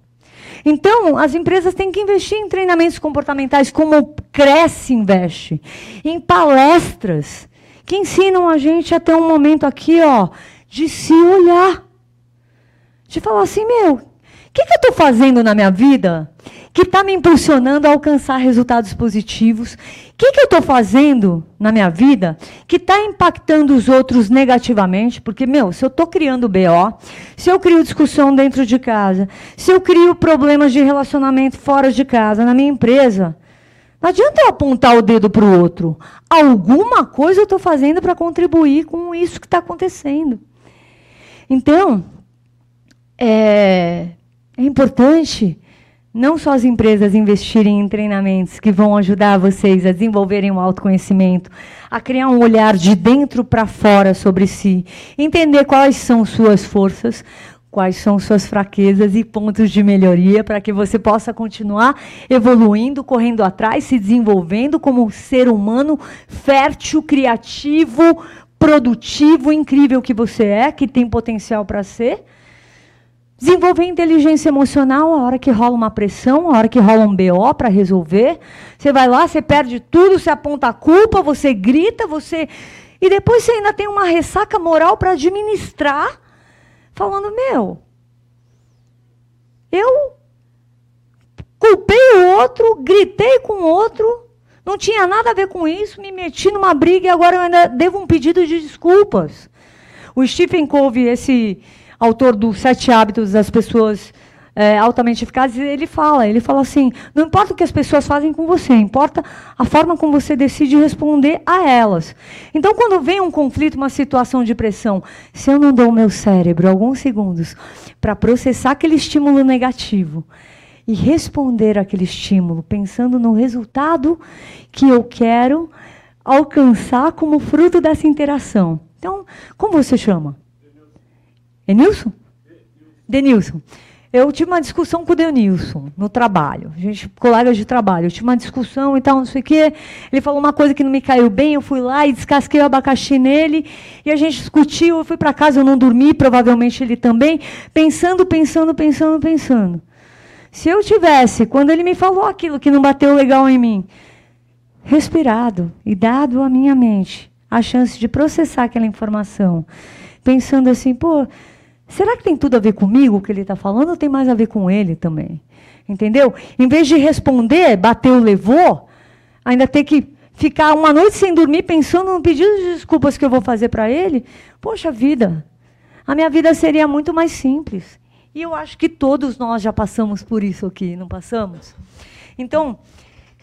Então, as empresas têm que investir em treinamentos comportamentais, como o Cresce investe, em palestras que ensinam a gente a ter um momento aqui, ó, de se olhar de falar assim, meu, o que, que eu estou fazendo na minha vida que está me impulsionando a alcançar resultados positivos? O que, que eu estou fazendo na minha vida que está impactando os outros negativamente? Porque, meu, se eu estou criando BO, se eu crio discussão dentro de casa, se eu crio problemas de relacionamento fora de casa, na minha empresa, não adianta eu apontar o dedo para o outro. Alguma coisa eu estou fazendo para contribuir com isso que está acontecendo. Então, é, é importante não só as empresas investirem em treinamentos que vão ajudar vocês a desenvolverem o autoconhecimento, a criar um olhar de dentro para fora sobre si, entender quais são suas forças, quais são suas fraquezas e pontos de melhoria para que você possa continuar evoluindo, correndo atrás, se desenvolvendo como um ser humano fértil, criativo, produtivo, incrível que você é, que tem potencial para ser Desenvolver inteligência emocional a hora que rola uma pressão, a hora que rola um BO para resolver. Você vai lá, você perde tudo, você aponta a culpa, você grita, você. E depois você ainda tem uma ressaca moral para administrar, falando: meu, eu culpei o outro, gritei com o outro, não tinha nada a ver com isso, me meti numa briga e agora eu ainda devo um pedido de desculpas. O Stephen Covey, esse autor dos Sete Hábitos das Pessoas é, Altamente Eficazes, ele fala, ele fala assim, não importa o que as pessoas fazem com você, importa a forma como você decide responder a elas. Então, quando vem um conflito, uma situação de pressão, se eu não dou o meu cérebro alguns segundos para processar aquele estímulo negativo, e responder aquele estímulo pensando no resultado que eu quero alcançar como fruto dessa interação. Então, como você chama? Denilson? Denilson. Eu tive uma discussão com o Denilson no trabalho. A gente, colegas de trabalho, eu tive uma discussão e tal, não sei o quê. Ele falou uma coisa que não me caiu bem, eu fui lá e descasquei o abacaxi nele. E a gente discutiu, eu fui para casa, eu não dormi, provavelmente ele também, pensando, pensando, pensando, pensando. Se eu tivesse, quando ele me falou aquilo que não bateu legal em mim, respirado e dado à minha mente a chance de processar aquela informação, pensando assim, pô, Será que tem tudo a ver comigo o que ele está falando ou tem mais a ver com ele também? Entendeu? Em vez de responder, bateu, levou, ainda ter que ficar uma noite sem dormir pensando no pedido de desculpas que eu vou fazer para ele, poxa vida, a minha vida seria muito mais simples. E eu acho que todos nós já passamos por isso aqui, não passamos? Então,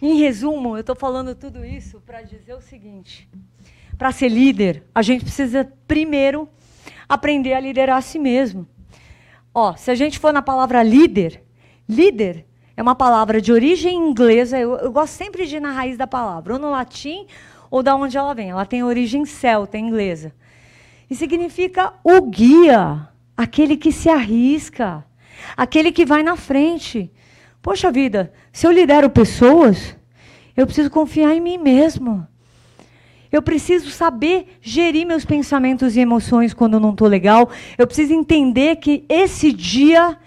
em resumo, eu estou falando tudo isso para dizer o seguinte: para ser líder, a gente precisa primeiro aprender a liderar a si mesmo. Ó, se a gente for na palavra líder, líder é uma palavra de origem inglesa, eu, eu gosto sempre de ir na raiz da palavra, ou no latim ou da onde ela vem. Ela tem origem celta, inglesa. E significa o guia, aquele que se arrisca, aquele que vai na frente. Poxa vida, se eu lidero pessoas, eu preciso confiar em mim mesmo. Eu preciso saber gerir meus pensamentos e emoções quando não estou legal. Eu preciso entender que esse dia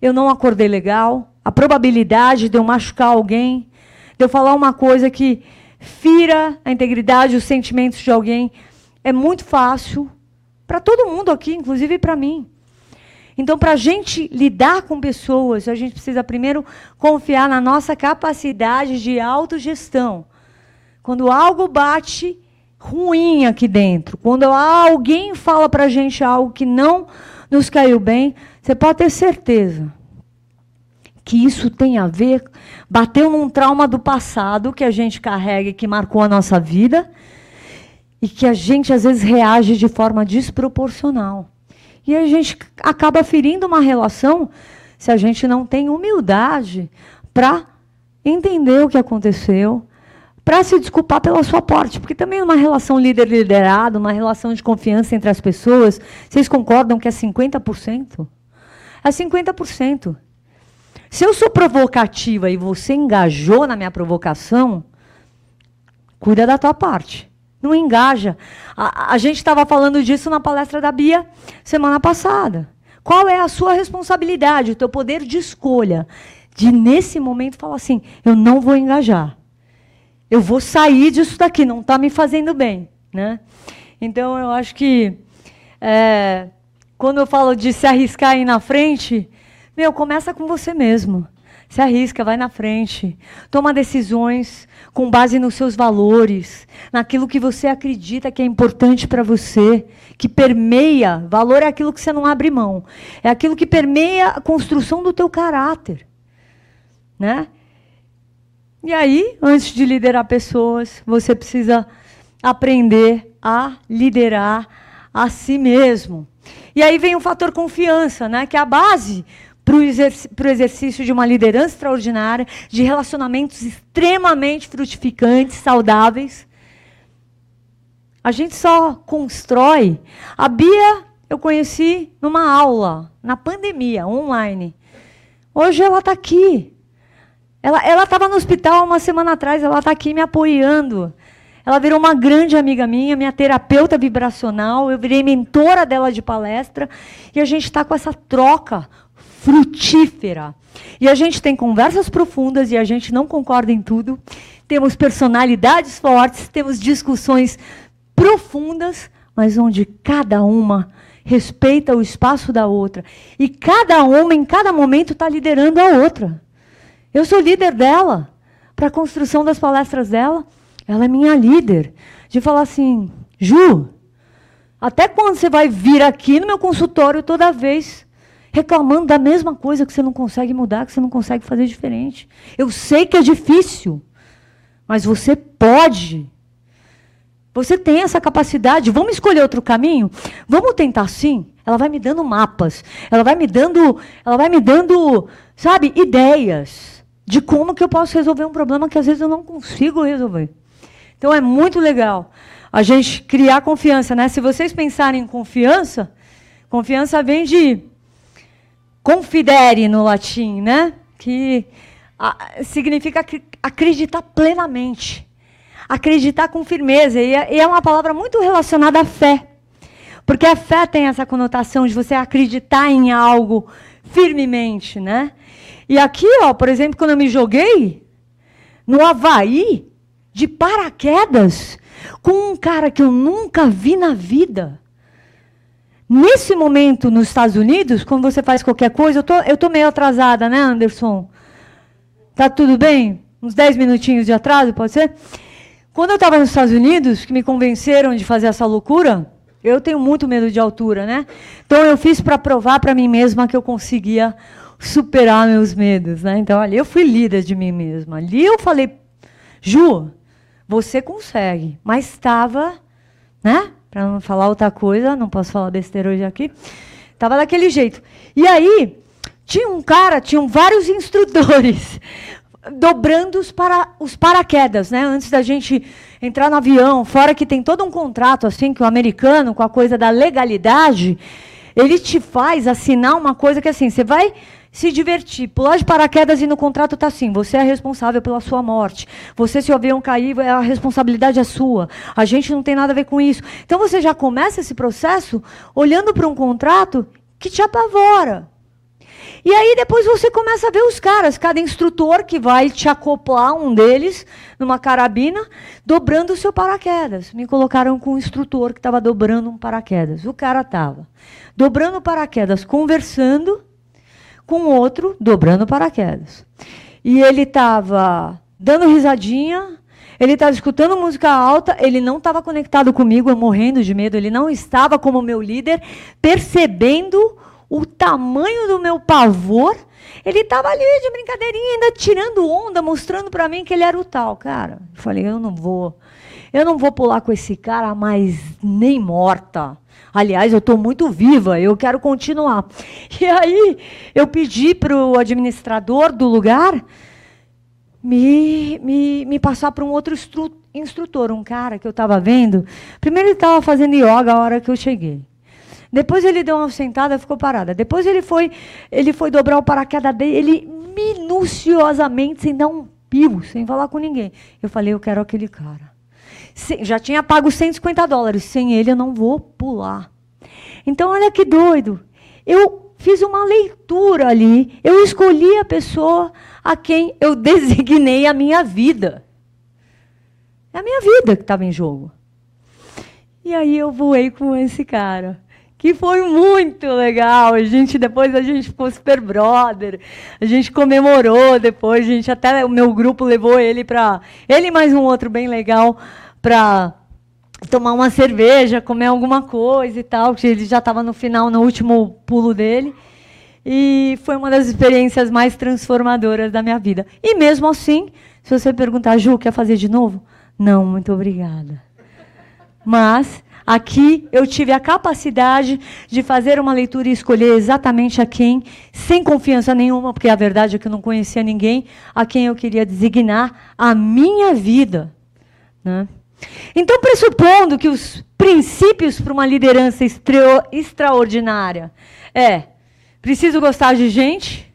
eu não acordei legal. A probabilidade de eu machucar alguém, de eu falar uma coisa que fira a integridade, os sentimentos de alguém, é muito fácil para todo mundo aqui, inclusive para mim. Então, para a gente lidar com pessoas, a gente precisa primeiro confiar na nossa capacidade de autogestão. Quando algo bate ruim aqui dentro, quando alguém fala para a gente algo que não nos caiu bem, você pode ter certeza que isso tem a ver, bateu num trauma do passado que a gente carrega e que marcou a nossa vida, e que a gente às vezes reage de forma desproporcional. E a gente acaba ferindo uma relação se a gente não tem humildade para entender o que aconteceu, para se desculpar pela sua parte, porque também uma relação líder-liderado, uma relação de confiança entre as pessoas, vocês concordam que é 50%? É 50%. Se eu sou provocativa e você engajou na minha provocação, cuida da tua parte. Não engaja. A, a gente estava falando disso na palestra da Bia semana passada. Qual é a sua responsabilidade, o teu poder de escolha? De, nesse momento, falar assim: eu não vou engajar. Eu vou sair disso daqui, não está me fazendo bem. Né? Então, eu acho que é, quando eu falo de se arriscar aí na frente, meu, começa com você mesmo. Se arrisca, vai na frente. Toma decisões com base nos seus valores, naquilo que você acredita que é importante para você, que permeia. Valor é aquilo que você não abre mão. É aquilo que permeia a construção do teu caráter. Né? E aí, antes de liderar pessoas, você precisa aprender a liderar a si mesmo. E aí vem o fator confiança, né, que é a base para o exercício de uma liderança extraordinária, de relacionamentos extremamente frutificantes, saudáveis. A gente só constrói. A Bia eu conheci numa aula, na pandemia, online. Hoje ela está aqui. Ela estava no hospital uma semana atrás, ela está aqui me apoiando. Ela virou uma grande amiga minha, minha terapeuta vibracional. Eu virei mentora dela de palestra. E a gente está com essa troca frutífera. E a gente tem conversas profundas e a gente não concorda em tudo. Temos personalidades fortes, temos discussões profundas, mas onde cada uma respeita o espaço da outra. E cada uma, em cada momento, está liderando a outra. Eu sou líder dela. Para a construção das palestras dela, ela é minha líder. De falar assim, Ju, até quando você vai vir aqui no meu consultório toda vez reclamando da mesma coisa que você não consegue mudar, que você não consegue fazer diferente. Eu sei que é difícil, mas você pode. Você tem essa capacidade. Vamos escolher outro caminho? Vamos tentar sim. Ela vai me dando mapas. Ela vai me dando, ela vai me dando, sabe, ideias de como que eu posso resolver um problema que às vezes eu não consigo resolver. Então é muito legal a gente criar confiança, né? Se vocês pensarem em confiança, confiança vem de confidere no latim, né? Que significa acreditar plenamente, acreditar com firmeza. E é, e é uma palavra muito relacionada à fé. Porque a fé tem essa conotação de você acreditar em algo firmemente, né? E aqui, ó, por exemplo, quando eu me joguei no Havaí, de paraquedas, com um cara que eu nunca vi na vida. Nesse momento, nos Estados Unidos, quando você faz qualquer coisa, eu tô, eu tô meio atrasada, né, Anderson? Tá tudo bem? Uns 10 minutinhos de atraso, pode ser? Quando eu estava nos Estados Unidos, que me convenceram de fazer essa loucura, eu tenho muito medo de altura, né? Então eu fiz para provar para mim mesma que eu conseguia superar meus medos, né? Então, ali eu fui líder de mim mesma. Ali eu falei, Ju, você consegue, mas estava, né? para não falar outra coisa, não posso falar besteira hoje aqui. Tava daquele jeito. E aí, tinha um cara, tinham vários instrutores dobrando os, para, os paraquedas, né? Antes da gente entrar no avião, fora que tem todo um contrato assim que o americano, com a coisa da legalidade, ele te faz assinar uma coisa que assim, você vai se divertir, pular de paraquedas e no contrato está assim, você é responsável pela sua morte. Você, se o avião cair, a responsabilidade é sua. A gente não tem nada a ver com isso. Então você já começa esse processo olhando para um contrato que te apavora. E aí depois você começa a ver os caras, cada instrutor que vai te acoplar um deles numa carabina, dobrando o seu paraquedas. Me colocaram com um instrutor que estava dobrando um paraquedas. O cara estava dobrando o paraquedas, conversando com outro, dobrando paraquedas. E ele estava dando risadinha, ele estava escutando música alta, ele não estava conectado comigo, eu morrendo de medo, ele não estava como meu líder, percebendo o tamanho do meu pavor, ele estava ali de brincadeirinha, ainda tirando onda, mostrando para mim que ele era o tal. Cara, eu falei, eu não vou. Eu não vou pular com esse cara, mas nem morta. Aliás, eu estou muito viva, eu quero continuar. E aí, eu pedi para o administrador do lugar me, me, me passar para um outro instrutor, um cara que eu estava vendo. Primeiro, ele estava fazendo yoga a hora que eu cheguei. Depois ele deu uma sentada e ficou parada. Depois ele foi, ele foi dobrar o paraquedas dele, ele minuciosamente, sem dar um pio, sem falar com ninguém. Eu falei, eu quero aquele cara. Já tinha pago 150 dólares. Sem ele eu não vou pular. Então, olha que doido. Eu fiz uma leitura ali. Eu escolhi a pessoa a quem eu designei a minha vida. É a minha vida que estava em jogo. E aí eu voei com esse cara que foi muito legal. A gente depois a gente ficou super brother. A gente comemorou depois, a gente até o meu grupo levou ele para ele mais um outro bem legal para tomar uma cerveja, comer alguma coisa e tal, que ele já estava no final, no último pulo dele. E foi uma das experiências mais transformadoras da minha vida. E mesmo assim, se você perguntar, Ju, quer fazer de novo? Não, muito obrigada. Mas Aqui eu tive a capacidade de fazer uma leitura e escolher exatamente a quem, sem confiança nenhuma, porque a verdade é que eu não conhecia ninguém, a quem eu queria designar a minha vida. Né? Então, pressupondo que os princípios para uma liderança extra extraordinária é preciso gostar de gente,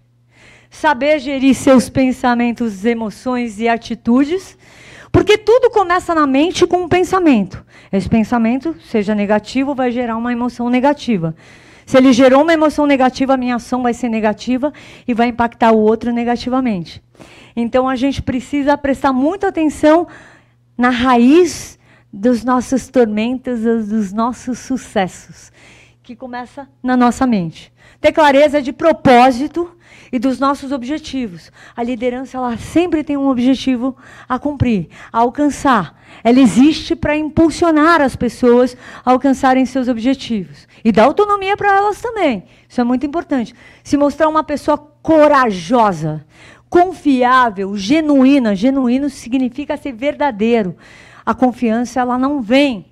saber gerir seus pensamentos, emoções e atitudes, porque tudo começa na mente com um pensamento. Esse pensamento, seja negativo, vai gerar uma emoção negativa. Se ele gerou uma emoção negativa, a minha ação vai ser negativa e vai impactar o outro negativamente. Então a gente precisa prestar muita atenção na raiz dos nossos tormentos, dos nossos sucessos, que começa na nossa mente. Ter clareza de propósito e dos nossos objetivos. A liderança ela sempre tem um objetivo a cumprir, a alcançar. Ela existe para impulsionar as pessoas a alcançarem seus objetivos e dar autonomia para elas também. Isso é muito importante. Se mostrar uma pessoa corajosa, confiável, genuína, genuíno significa ser verdadeiro. A confiança ela não vem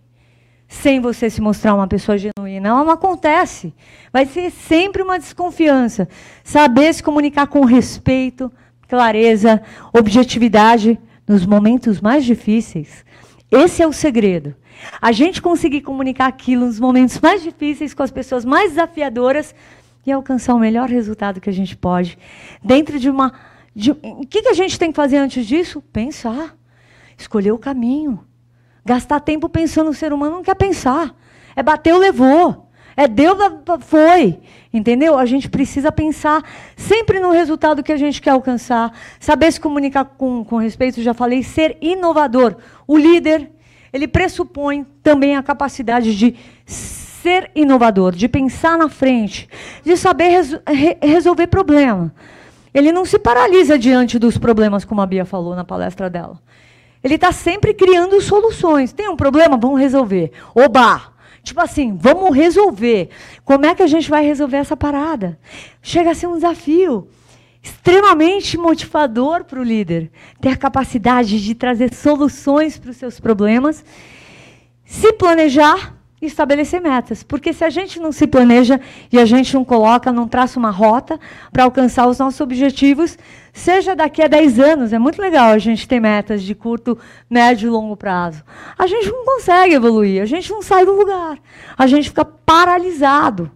sem você se mostrar uma pessoa genuína. Ela não acontece. Vai ser sempre uma desconfiança. Saber se comunicar com respeito, clareza, objetividade nos momentos mais difíceis. Esse é o segredo. A gente conseguir comunicar aquilo nos momentos mais difíceis, com as pessoas mais desafiadoras e alcançar o melhor resultado que a gente pode. Dentro de uma. De, o que, que a gente tem que fazer antes disso? Pensar. Escolher o caminho Gastar tempo pensando no ser humano não quer pensar. É bateu, levou. É deu, foi. Entendeu? A gente precisa pensar sempre no resultado que a gente quer alcançar. Saber se comunicar com, com respeito, já falei, ser inovador. O líder, ele pressupõe também a capacidade de ser inovador, de pensar na frente, de saber res, re, resolver problema. Ele não se paralisa diante dos problemas, como a Bia falou na palestra dela. Ele está sempre criando soluções. Tem um problema? Vamos resolver. Oba! Tipo assim, vamos resolver. Como é que a gente vai resolver essa parada? Chega a ser um desafio extremamente motivador para o líder. Ter a capacidade de trazer soluções para os seus problemas, se planejar estabelecer metas. Porque se a gente não se planeja e a gente não coloca, não traça uma rota para alcançar os nossos objetivos, seja daqui a 10 anos, é muito legal a gente ter metas de curto, médio e longo prazo. A gente não consegue evoluir, a gente não sai do lugar, a gente fica paralisado.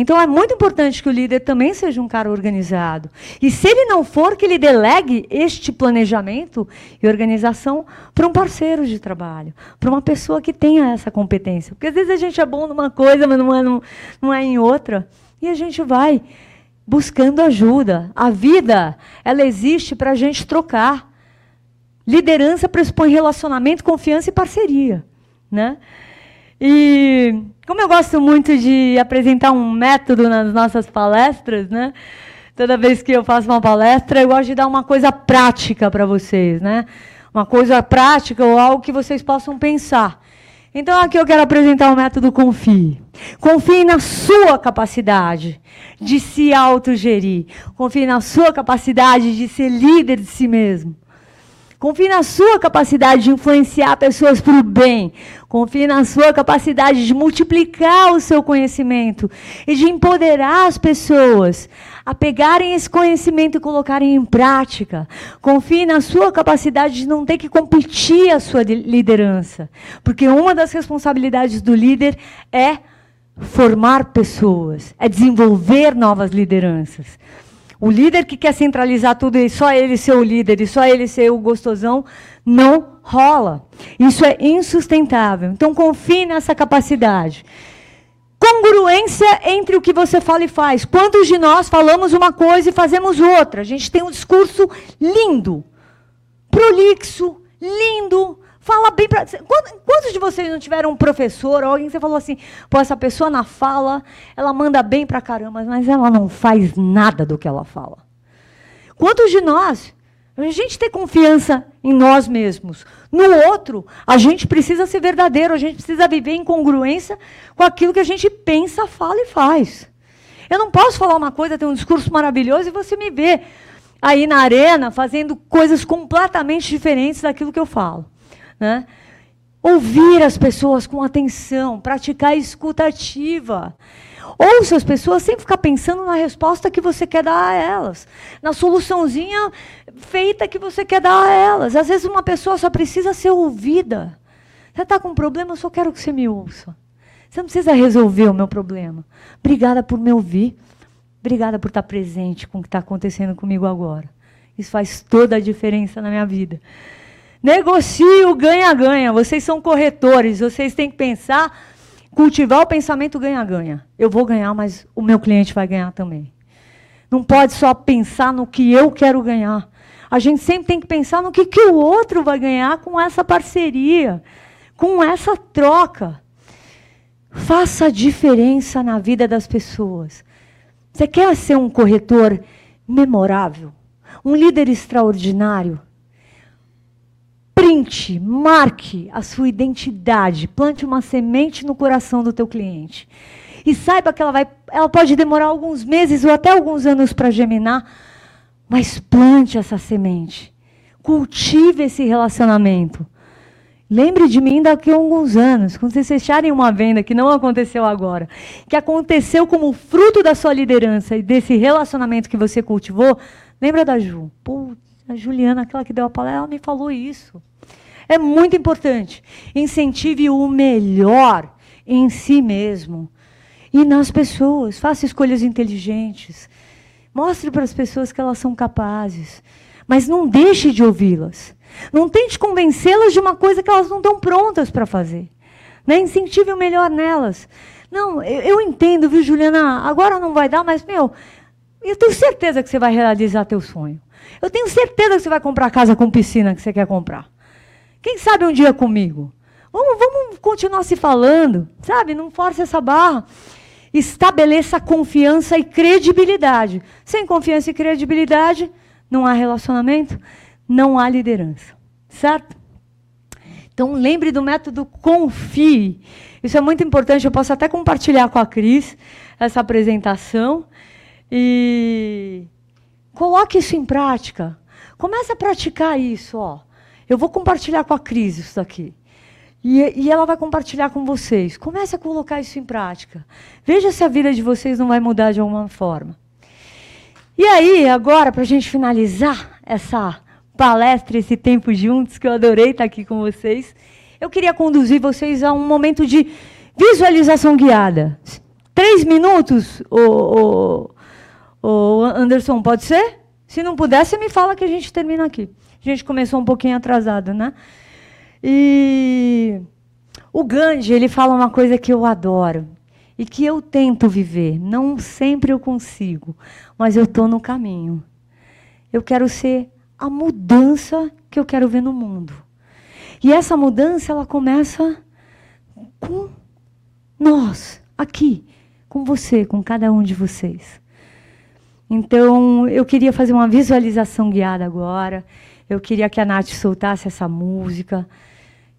Então é muito importante que o líder também seja um cara organizado. E se ele não for, que ele delegue este planejamento e organização para um parceiro de trabalho, para uma pessoa que tenha essa competência. Porque às vezes a gente é bom numa coisa, mas não é, não, é em outra. E a gente vai buscando ajuda. A vida, ela existe para a gente trocar. Liderança pressupõe relacionamento, confiança e parceria. Né? E como eu gosto muito de apresentar um método nas nossas palestras, né? Toda vez que eu faço uma palestra, eu gosto de dar uma coisa prática para vocês, né? Uma coisa prática ou algo que vocês possam pensar. Então aqui eu quero apresentar o método Confie. Confie na sua capacidade de se autogerir. Confie na sua capacidade de ser líder de si mesmo. Confie na sua capacidade de influenciar pessoas para o bem. Confie na sua capacidade de multiplicar o seu conhecimento e de empoderar as pessoas a pegarem esse conhecimento e colocarem em prática. Confie na sua capacidade de não ter que competir a sua liderança. Porque uma das responsabilidades do líder é formar pessoas, é desenvolver novas lideranças. O líder que quer centralizar tudo e só ele ser o líder e só ele ser o gostosão, não rola. Isso é insustentável. Então confie nessa capacidade. Congruência entre o que você fala e faz. Quantos de nós falamos uma coisa e fazemos outra? A gente tem um discurso lindo, prolixo, lindo, Fala bem para. Quantos de vocês não tiveram um professor ou alguém que você falou assim, pô, essa pessoa na fala, ela manda bem para caramba, mas ela não faz nada do que ela fala? Quantos de nós, a gente ter confiança em nós mesmos, no outro, a gente precisa ser verdadeiro, a gente precisa viver em congruência com aquilo que a gente pensa, fala e faz. Eu não posso falar uma coisa, ter um discurso maravilhoso e você me ver aí na arena fazendo coisas completamente diferentes daquilo que eu falo. Né? Ouvir as pessoas com atenção, praticar a escutativa. Ouça as pessoas sem ficar pensando na resposta que você quer dar a elas, na soluçãozinha feita que você quer dar a elas. Às vezes uma pessoa só precisa ser ouvida. Você está com um problema, eu só quero que você me ouça. Você não precisa resolver o meu problema. Obrigada por me ouvir. Obrigada por estar presente com o que está acontecendo comigo agora. Isso faz toda a diferença na minha vida. Negocie o ganha-ganha. Vocês são corretores, vocês têm que pensar, cultivar o pensamento ganha-ganha. Eu vou ganhar, mas o meu cliente vai ganhar também. Não pode só pensar no que eu quero ganhar. A gente sempre tem que pensar no que, que o outro vai ganhar com essa parceria, com essa troca. Faça a diferença na vida das pessoas. Você quer ser um corretor memorável? Um líder extraordinário? Marque a sua identidade, plante uma semente no coração do teu cliente. E saiba que ela vai, ela pode demorar alguns meses ou até alguns anos para germinar, mas plante essa semente. Cultive esse relacionamento. Lembre de mim daqui a alguns anos, quando vocês fecharem uma venda que não aconteceu agora, que aconteceu como fruto da sua liderança e desse relacionamento que você cultivou. Lembra da Ju? A Juliana, aquela que deu a palestra, ela me falou isso. É muito importante. Incentive o melhor em si mesmo e nas pessoas. Faça escolhas inteligentes. Mostre para as pessoas que elas são capazes. Mas não deixe de ouvi-las. Não tente convencê-las de uma coisa que elas não estão prontas para fazer. Né? Incentive o melhor nelas. Não, eu, eu, entendo, viu, Juliana? Agora não vai dar, mas, meu, eu tenho certeza que você vai realizar teu sonho. Eu tenho certeza que você vai comprar a casa com piscina que você quer comprar. Quem sabe um dia comigo? Vamos, vamos continuar se falando, sabe? Não force essa barra. Estabeleça confiança e credibilidade. Sem confiança e credibilidade, não há relacionamento, não há liderança. Certo? Então, lembre do método confie. Isso é muito importante. Eu posso até compartilhar com a Cris essa apresentação. E coloque isso em prática. Comece a praticar isso. Ó. Eu vou compartilhar com a Cris isso aqui. E, e, ela vai compartilhar com vocês. Comece a colocar isso em prática. Veja se a vida de vocês não vai mudar de alguma forma. E aí, agora, para a gente finalizar essa palestra, esse tempo juntos, que eu adorei estar aqui com vocês, eu queria conduzir vocês a um momento de visualização guiada. Três minutos, o, o, o Anderson, pode ser? Se não puder, você me fala que a gente termina aqui. A gente começou um pouquinho atrasado, né? E o Gandhi, ele fala uma coisa que eu adoro e que eu tento viver. Não sempre eu consigo, mas eu estou no caminho. Eu quero ser a mudança que eu quero ver no mundo. E essa mudança, ela começa com nós, aqui, com você, com cada um de vocês. Então, eu queria fazer uma visualização guiada agora. Eu queria que a Nath soltasse essa música,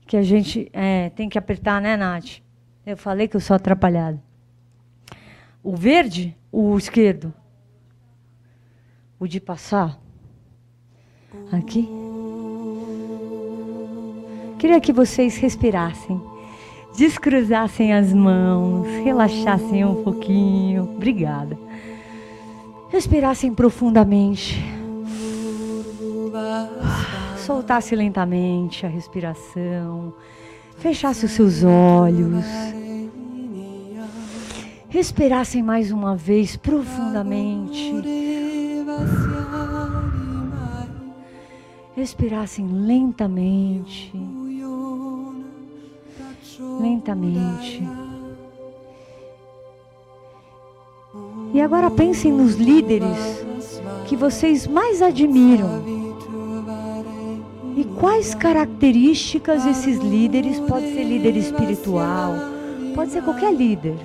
que a gente é, tem que apertar, né, Nath? Eu falei que eu sou atrapalhada. O verde, o esquerdo. O de passar. Aqui. Queria que vocês respirassem, descruzassem as mãos, relaxassem um pouquinho. Obrigada. Respirassem profundamente soltasse lentamente a respiração, fechasse os seus olhos, respirassem mais uma vez profundamente. Respirassem lentamente. Lentamente. E agora pensem nos líderes que vocês mais admiram e quais características esses líderes, pode ser líder espiritual, pode ser qualquer líder.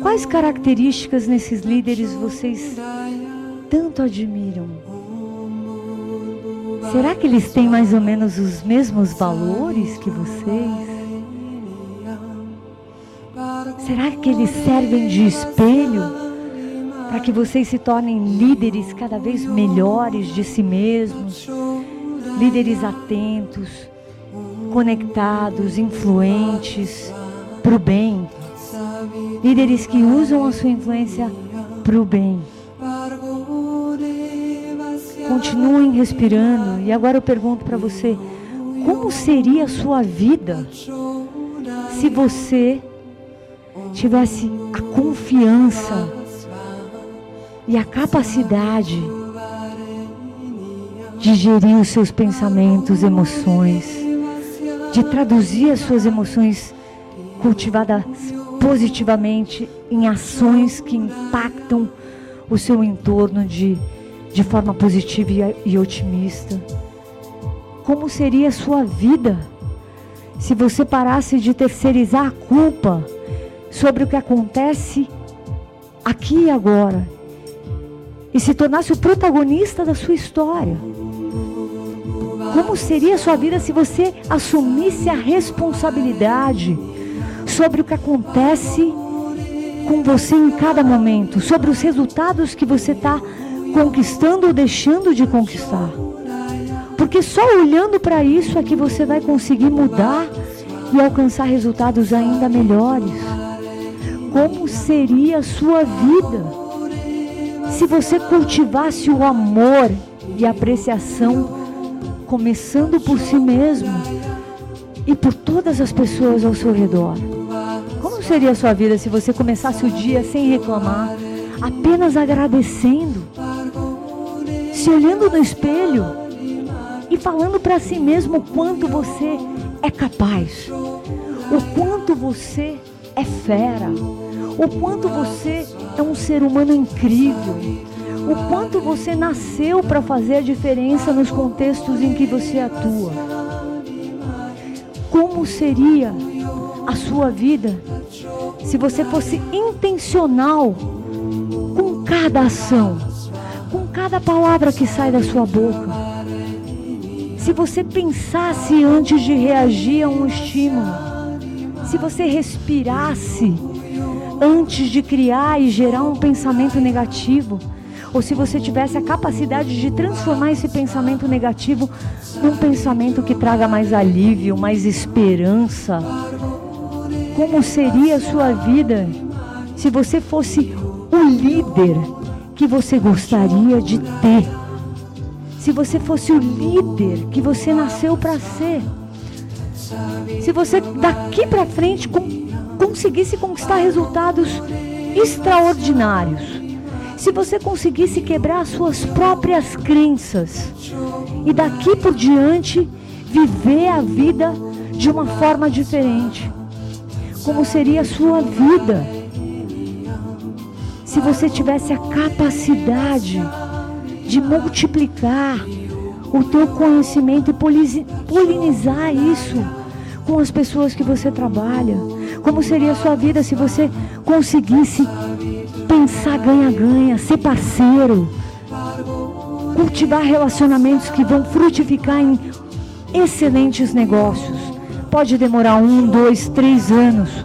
Quais características nesses líderes vocês tanto admiram? Será que eles têm mais ou menos os mesmos valores que vocês? Será que eles servem de espelho para que vocês se tornem líderes cada vez melhores de si mesmos? Líderes atentos, conectados, influentes para o bem. Líderes que usam a sua influência para o bem. Continuem respirando. E agora eu pergunto para você: como seria a sua vida se você tivesse a confiança e a capacidade de gerir os seus pensamentos, emoções, de traduzir as suas emoções cultivadas positivamente em ações que impactam o seu entorno de, de forma positiva e, e otimista. Como seria a sua vida se você parasse de terceirizar a culpa sobre o que acontece aqui e agora e se tornasse o protagonista da sua história? Como seria a sua vida se você assumisse a responsabilidade sobre o que acontece com você em cada momento, sobre os resultados que você está conquistando ou deixando de conquistar? Porque só olhando para isso é que você vai conseguir mudar e alcançar resultados ainda melhores. Como seria a sua vida se você cultivasse o amor e a apreciação começando por si mesmo e por todas as pessoas ao seu redor. Como seria a sua vida se você começasse o dia sem reclamar, apenas agradecendo, se olhando no espelho e falando para si mesmo o quanto você é capaz, o quanto você é fera, o quanto você é um ser humano incrível, o quanto você nasceu para fazer a diferença nos contextos em que você atua. Como seria a sua vida se você fosse intencional com cada ação, com cada palavra que sai da sua boca? Se você pensasse antes de reagir a um estímulo, se você respirasse antes de criar e gerar um pensamento negativo, ou se você tivesse a capacidade de transformar esse pensamento negativo num pensamento que traga mais alívio, mais esperança. Como seria a sua vida se você fosse o líder que você gostaria de ter? Se você fosse o líder que você nasceu para ser? Se você daqui para frente conseguisse conquistar resultados extraordinários, se você conseguisse quebrar suas próprias crenças e daqui por diante viver a vida de uma forma diferente, como seria a sua vida? Se você tivesse a capacidade de multiplicar o teu conhecimento e polinizar isso com as pessoas que você trabalha. Como seria a sua vida se você conseguisse pensar ganha-ganha, ser parceiro, cultivar relacionamentos que vão frutificar em excelentes negócios. Pode demorar um, dois, três anos.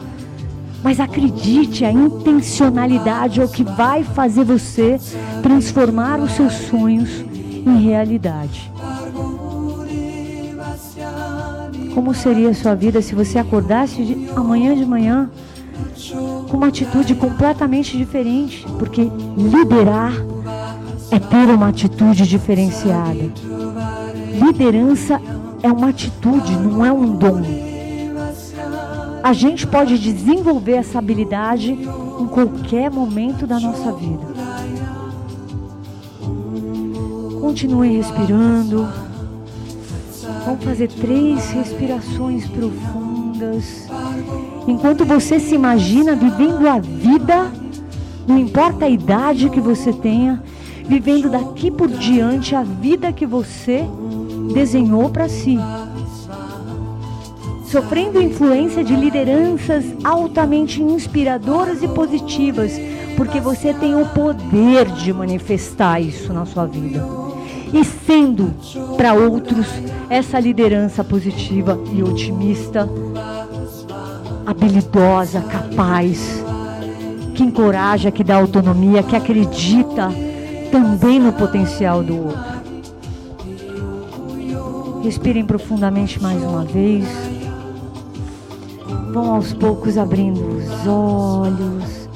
Mas acredite, a intencionalidade é o que vai fazer você transformar os seus sonhos em realidade. Como seria a sua vida se você acordasse de, amanhã de manhã com uma atitude completamente diferente? Porque liderar é ter uma atitude diferenciada. Liderança é uma atitude, não é um dom. A gente pode desenvolver essa habilidade em qualquer momento da nossa vida. Continue respirando. Vamos fazer três respirações profundas. Enquanto você se imagina vivendo a vida, não importa a idade que você tenha, vivendo daqui por diante a vida que você desenhou para si. Sofrendo influência de lideranças altamente inspiradoras e positivas, porque você tem o poder de manifestar isso na sua vida e sendo para outros essa liderança positiva e otimista, habilidosa, capaz, que encoraja, que dá autonomia, que acredita também no potencial do outro. Respirem profundamente mais uma vez. Vão aos poucos abrindo os olhos,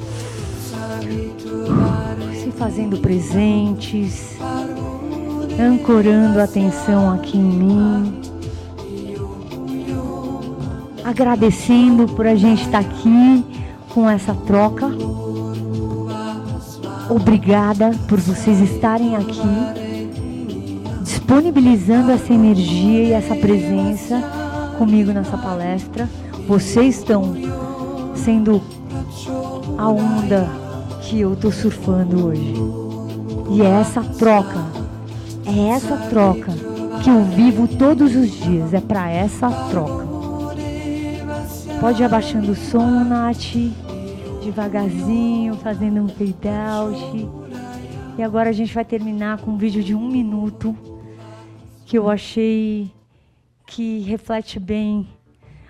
se fazendo presentes ancorando a atenção aqui em mim, agradecendo por a gente estar aqui com essa troca. Obrigada por vocês estarem aqui, disponibilizando essa energia e essa presença comigo nessa palestra. Vocês estão sendo a onda que eu estou surfando hoje. E é essa troca é essa troca que eu vivo todos os dias. É para essa troca. Pode ir abaixando o som, Nath. Devagarzinho, fazendo um fade out. E agora a gente vai terminar com um vídeo de um minuto que eu achei que reflete bem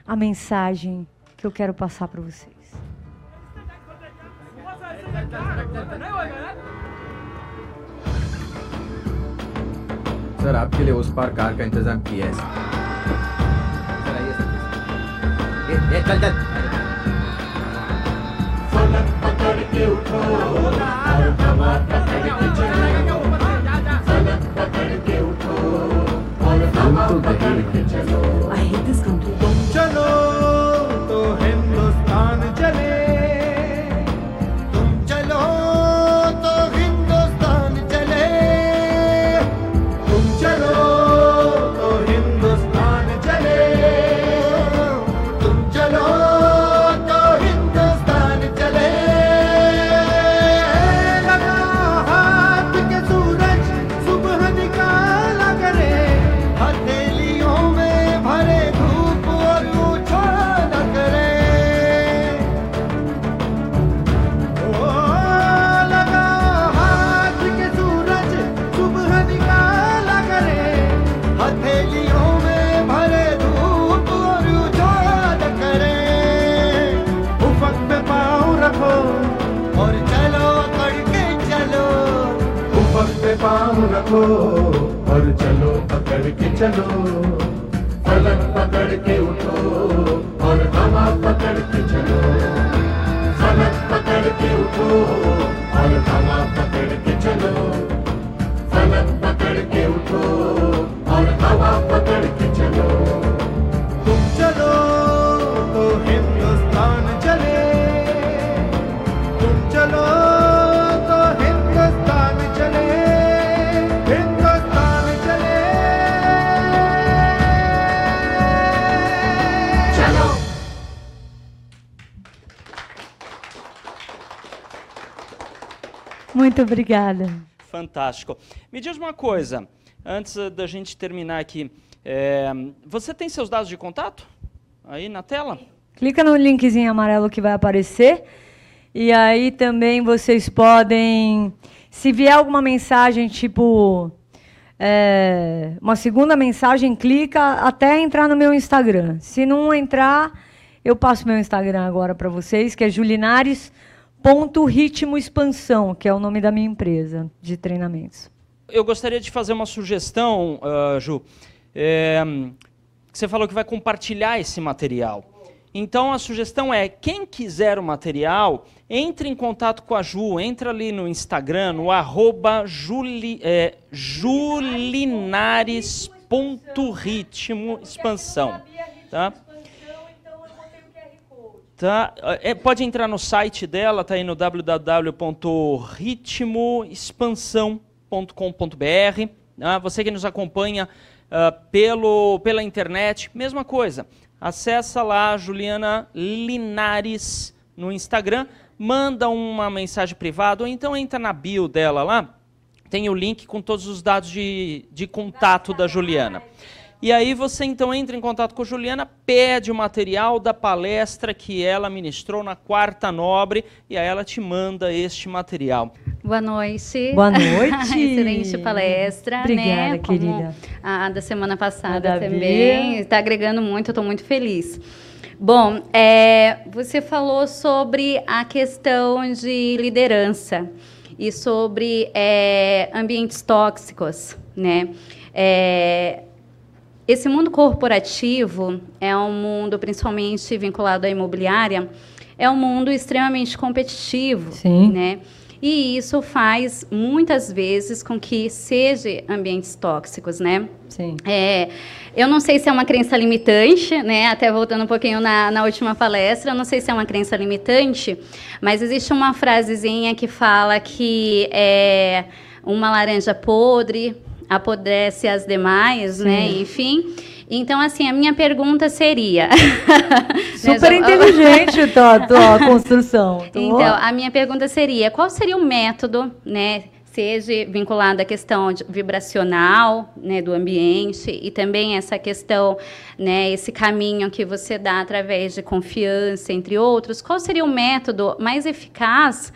a mensagem que eu quero passar para vocês. Sir आपके लिए उस पार कार का इंतज़ाम किया है सर। आइए सर। ये, ये चल चल। पकड़ के उठो और हवा पकड़ के चलो। पकड़ के उठो और हवा पकड़ के चलो। रखो और चलो पकड़ के चलो फलक पकड़ के उठो और हवा पकड़ के चलो फलक पकड़ के उठो और हवा पकड़ के चलो फलक पकड़ के उठो Muito obrigada. Fantástico. Me diz uma coisa, antes da gente terminar aqui. é, você tem seus dados de contato aí na tela? Clica no linkzinho amarelo que vai aparecer. E aí também vocês podem, se vier alguma mensagem tipo é, uma segunda mensagem, clica até entrar no meu Instagram. Se não entrar, eu passo meu Instagram agora para vocês, que é julinares.ritmo expansão, que é o nome da minha empresa de treinamentos. Eu gostaria de fazer uma sugestão, ah, Ju. É, você falou que vai compartilhar esse material. Então a sugestão é, quem quiser o material, entre em contato com a Ju, entra ali no Instagram, no arroba juli, é. Tá? Tá? É, pode entrar no site dela, tá aí no www.ritmoexpansão.com.br. Tá? Você que nos acompanha ah, pelo, pela internet, mesma coisa. Acessa lá Juliana Linares no Instagram, manda uma mensagem privada, ou então entra na bio dela lá, tem o link com todos os dados de, de contato da Juliana. E aí você então entra em contato com a Juliana, pede o material da palestra que ela ministrou na Quarta Nobre, e aí ela te manda este material. Boa noite. Boa noite. Excelente palestra, Obrigada, né? Como querida. A da semana passada A da também. Está agregando muito, eu estou muito feliz. Bom, é, você falou sobre a questão de liderança e sobre é, ambientes tóxicos, né? É, esse mundo corporativo é um mundo, principalmente vinculado à imobiliária, é um mundo extremamente competitivo, Sim. né? E isso faz muitas vezes com que seja ambientes tóxicos, né? Sim. É, eu não sei se é uma crença limitante, né? Até voltando um pouquinho na, na última palestra, eu não sei se é uma crença limitante, mas existe uma frasezinha que fala que é uma laranja podre apodrece as demais, né? Enfim. Então, assim, a minha pergunta seria. Super Né, inteligente tua, tua construção. Tô- Então, a minha pergunta seria: qual seria o método, né? Seja vinculado à questão vibracional né, do ambiente e também essa questão, né, esse caminho que você dá através de confiança, entre outros, qual seria o método mais eficaz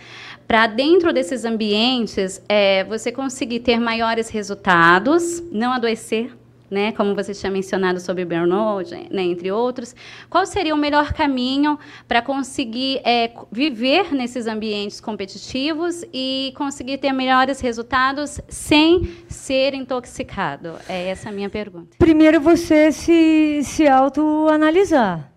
para dentro desses ambientes é, você conseguir ter maiores resultados, não adoecer, né, como você tinha mencionado sobre burnout, né, entre outros, qual seria o melhor caminho para conseguir é, viver nesses ambientes competitivos e conseguir ter melhores resultados sem ser intoxicado? É essa a minha pergunta. Primeiro você se, se autoanalisar.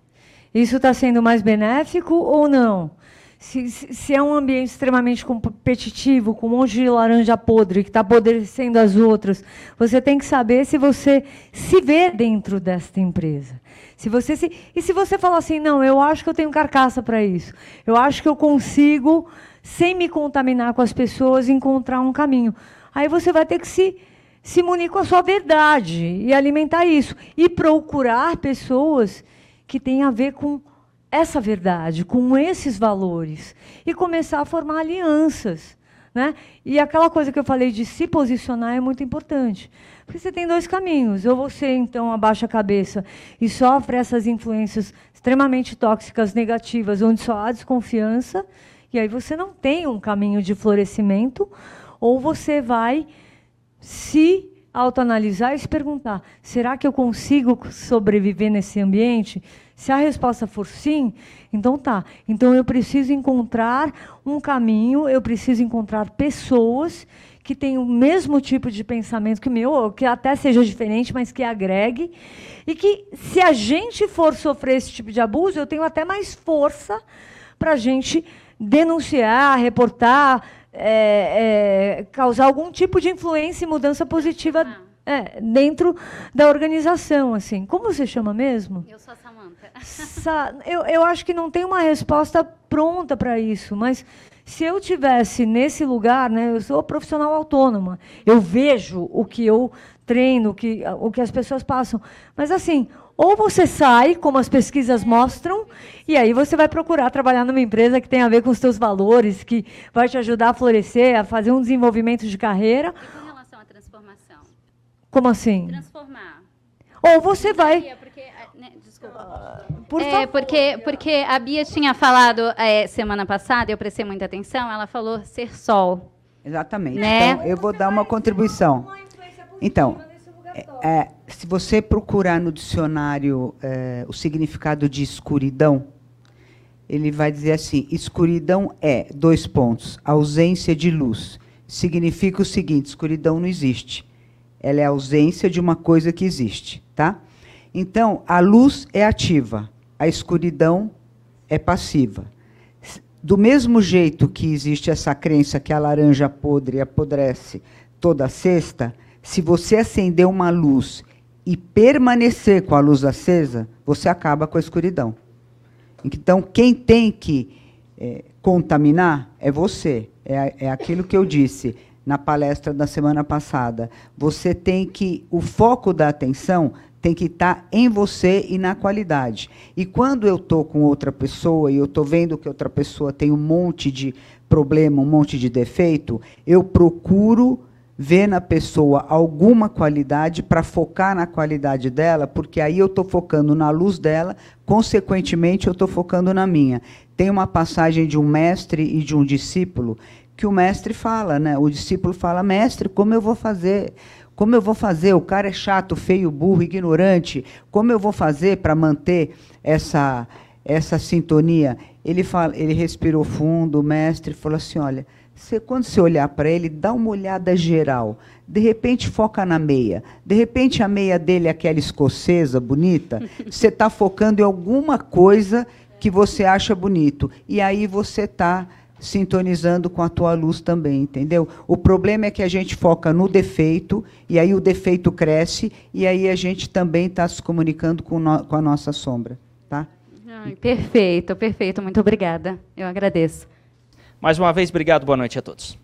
Isso está sendo mais benéfico ou não? Se, se, é um ambiente extremamente competitivo, com um monte de laranja podre que está apodrecendo as outras, você tem que saber se você se vê dentro desta empresa. Se você se, e se você falar assim, não, eu acho que eu tenho carcaça para isso. Eu acho que eu consigo, sem me contaminar com as pessoas, encontrar um caminho. Aí você vai ter que se se munir com a sua verdade e alimentar isso. E procurar pessoas que têm a ver com essa verdade, com esses valores. E começar a formar alianças. Né? E aquela coisa que eu falei de se posicionar é muito importante. Porque você tem dois caminhos. Ou você, então, abaixa a cabeça e sofre essas influências extremamente tóxicas, negativas, onde só há desconfiança, e aí você não tem um caminho de florescimento, ou você vai se autoanalisar e se perguntar: será que eu consigo sobreviver nesse ambiente? Se a resposta for sim, então tá. Então eu preciso encontrar um caminho, eu preciso encontrar pessoas que tem o mesmo tipo de pensamento que o meu, ou que até seja diferente, mas que agregue. E que, se a gente for sofrer esse tipo de abuso, eu tenho até mais força para a gente denunciar, reportar, é, é, causar algum tipo de influência e mudança positiva é, dentro da organização. assim. Como você chama mesmo? Eu sou a Samanta. Sa eu, eu acho que não tem uma resposta pronta para isso, mas se eu tivesse nesse lugar, né, eu sou profissional autônoma, eu vejo o que eu treino, o que, o que as pessoas passam. Mas assim, ou você sai, como as pesquisas mostram, e aí você vai procurar trabalhar numa empresa que tem a ver com os seus valores, que vai te ajudar a florescer, a fazer um desenvolvimento de carreira. E com relação à transformação? Como assim? Transformar. Ou você vai. Porque, né, desculpa. Por é, favor. porque, porque a Bia tinha falado é, semana passada, eu prestei muita atenção, ela falou ser sol. Exatamente. Né? Então, eu vou dar uma contribuição. Então, é, é, se você procurar no dicionário é, o significado de escuridão, ele vai dizer assim: escuridão é, dois pontos, ausência de luz. Significa o seguinte: escuridão não existe. Ela é a ausência de uma coisa que existe. Tá? Então, a luz é ativa, a escuridão é passiva. Do mesmo jeito que existe essa crença que a laranja podre apodrece toda sexta, se você acender uma luz e permanecer com a luz acesa, você acaba com a escuridão. Então, quem tem que é, contaminar é você. É, é aquilo que eu disse na palestra da semana passada. Você tem que. O foco da atenção tem que estar em você e na qualidade. E quando eu estou com outra pessoa e eu estou vendo que outra pessoa tem um monte de problema, um monte de defeito, eu procuro ver na pessoa alguma qualidade para focar na qualidade dela, porque aí eu estou focando na luz dela, consequentemente eu estou focando na minha. Tem uma passagem de um mestre e de um discípulo que o mestre fala, né? O discípulo fala: "Mestre, como eu vou fazer? Como eu vou fazer? O cara é chato, feio, burro, ignorante. Como eu vou fazer para manter essa essa sintonia?" Ele fala, ele respirou fundo, o mestre falou assim: "Olha, você, quando você olhar para ele, dá uma olhada geral. De repente, foca na meia. De repente, a meia dele é aquela escocesa, bonita. Você está focando em alguma coisa que você acha bonito. E aí você está sintonizando com a tua luz também, entendeu? O problema é que a gente foca no defeito, e aí o defeito cresce, e aí a gente também está se comunicando com, no, com a nossa sombra. Tá? Ai, perfeito, perfeito. Muito obrigada. Eu agradeço. Mais uma vez, obrigado, boa noite a todos.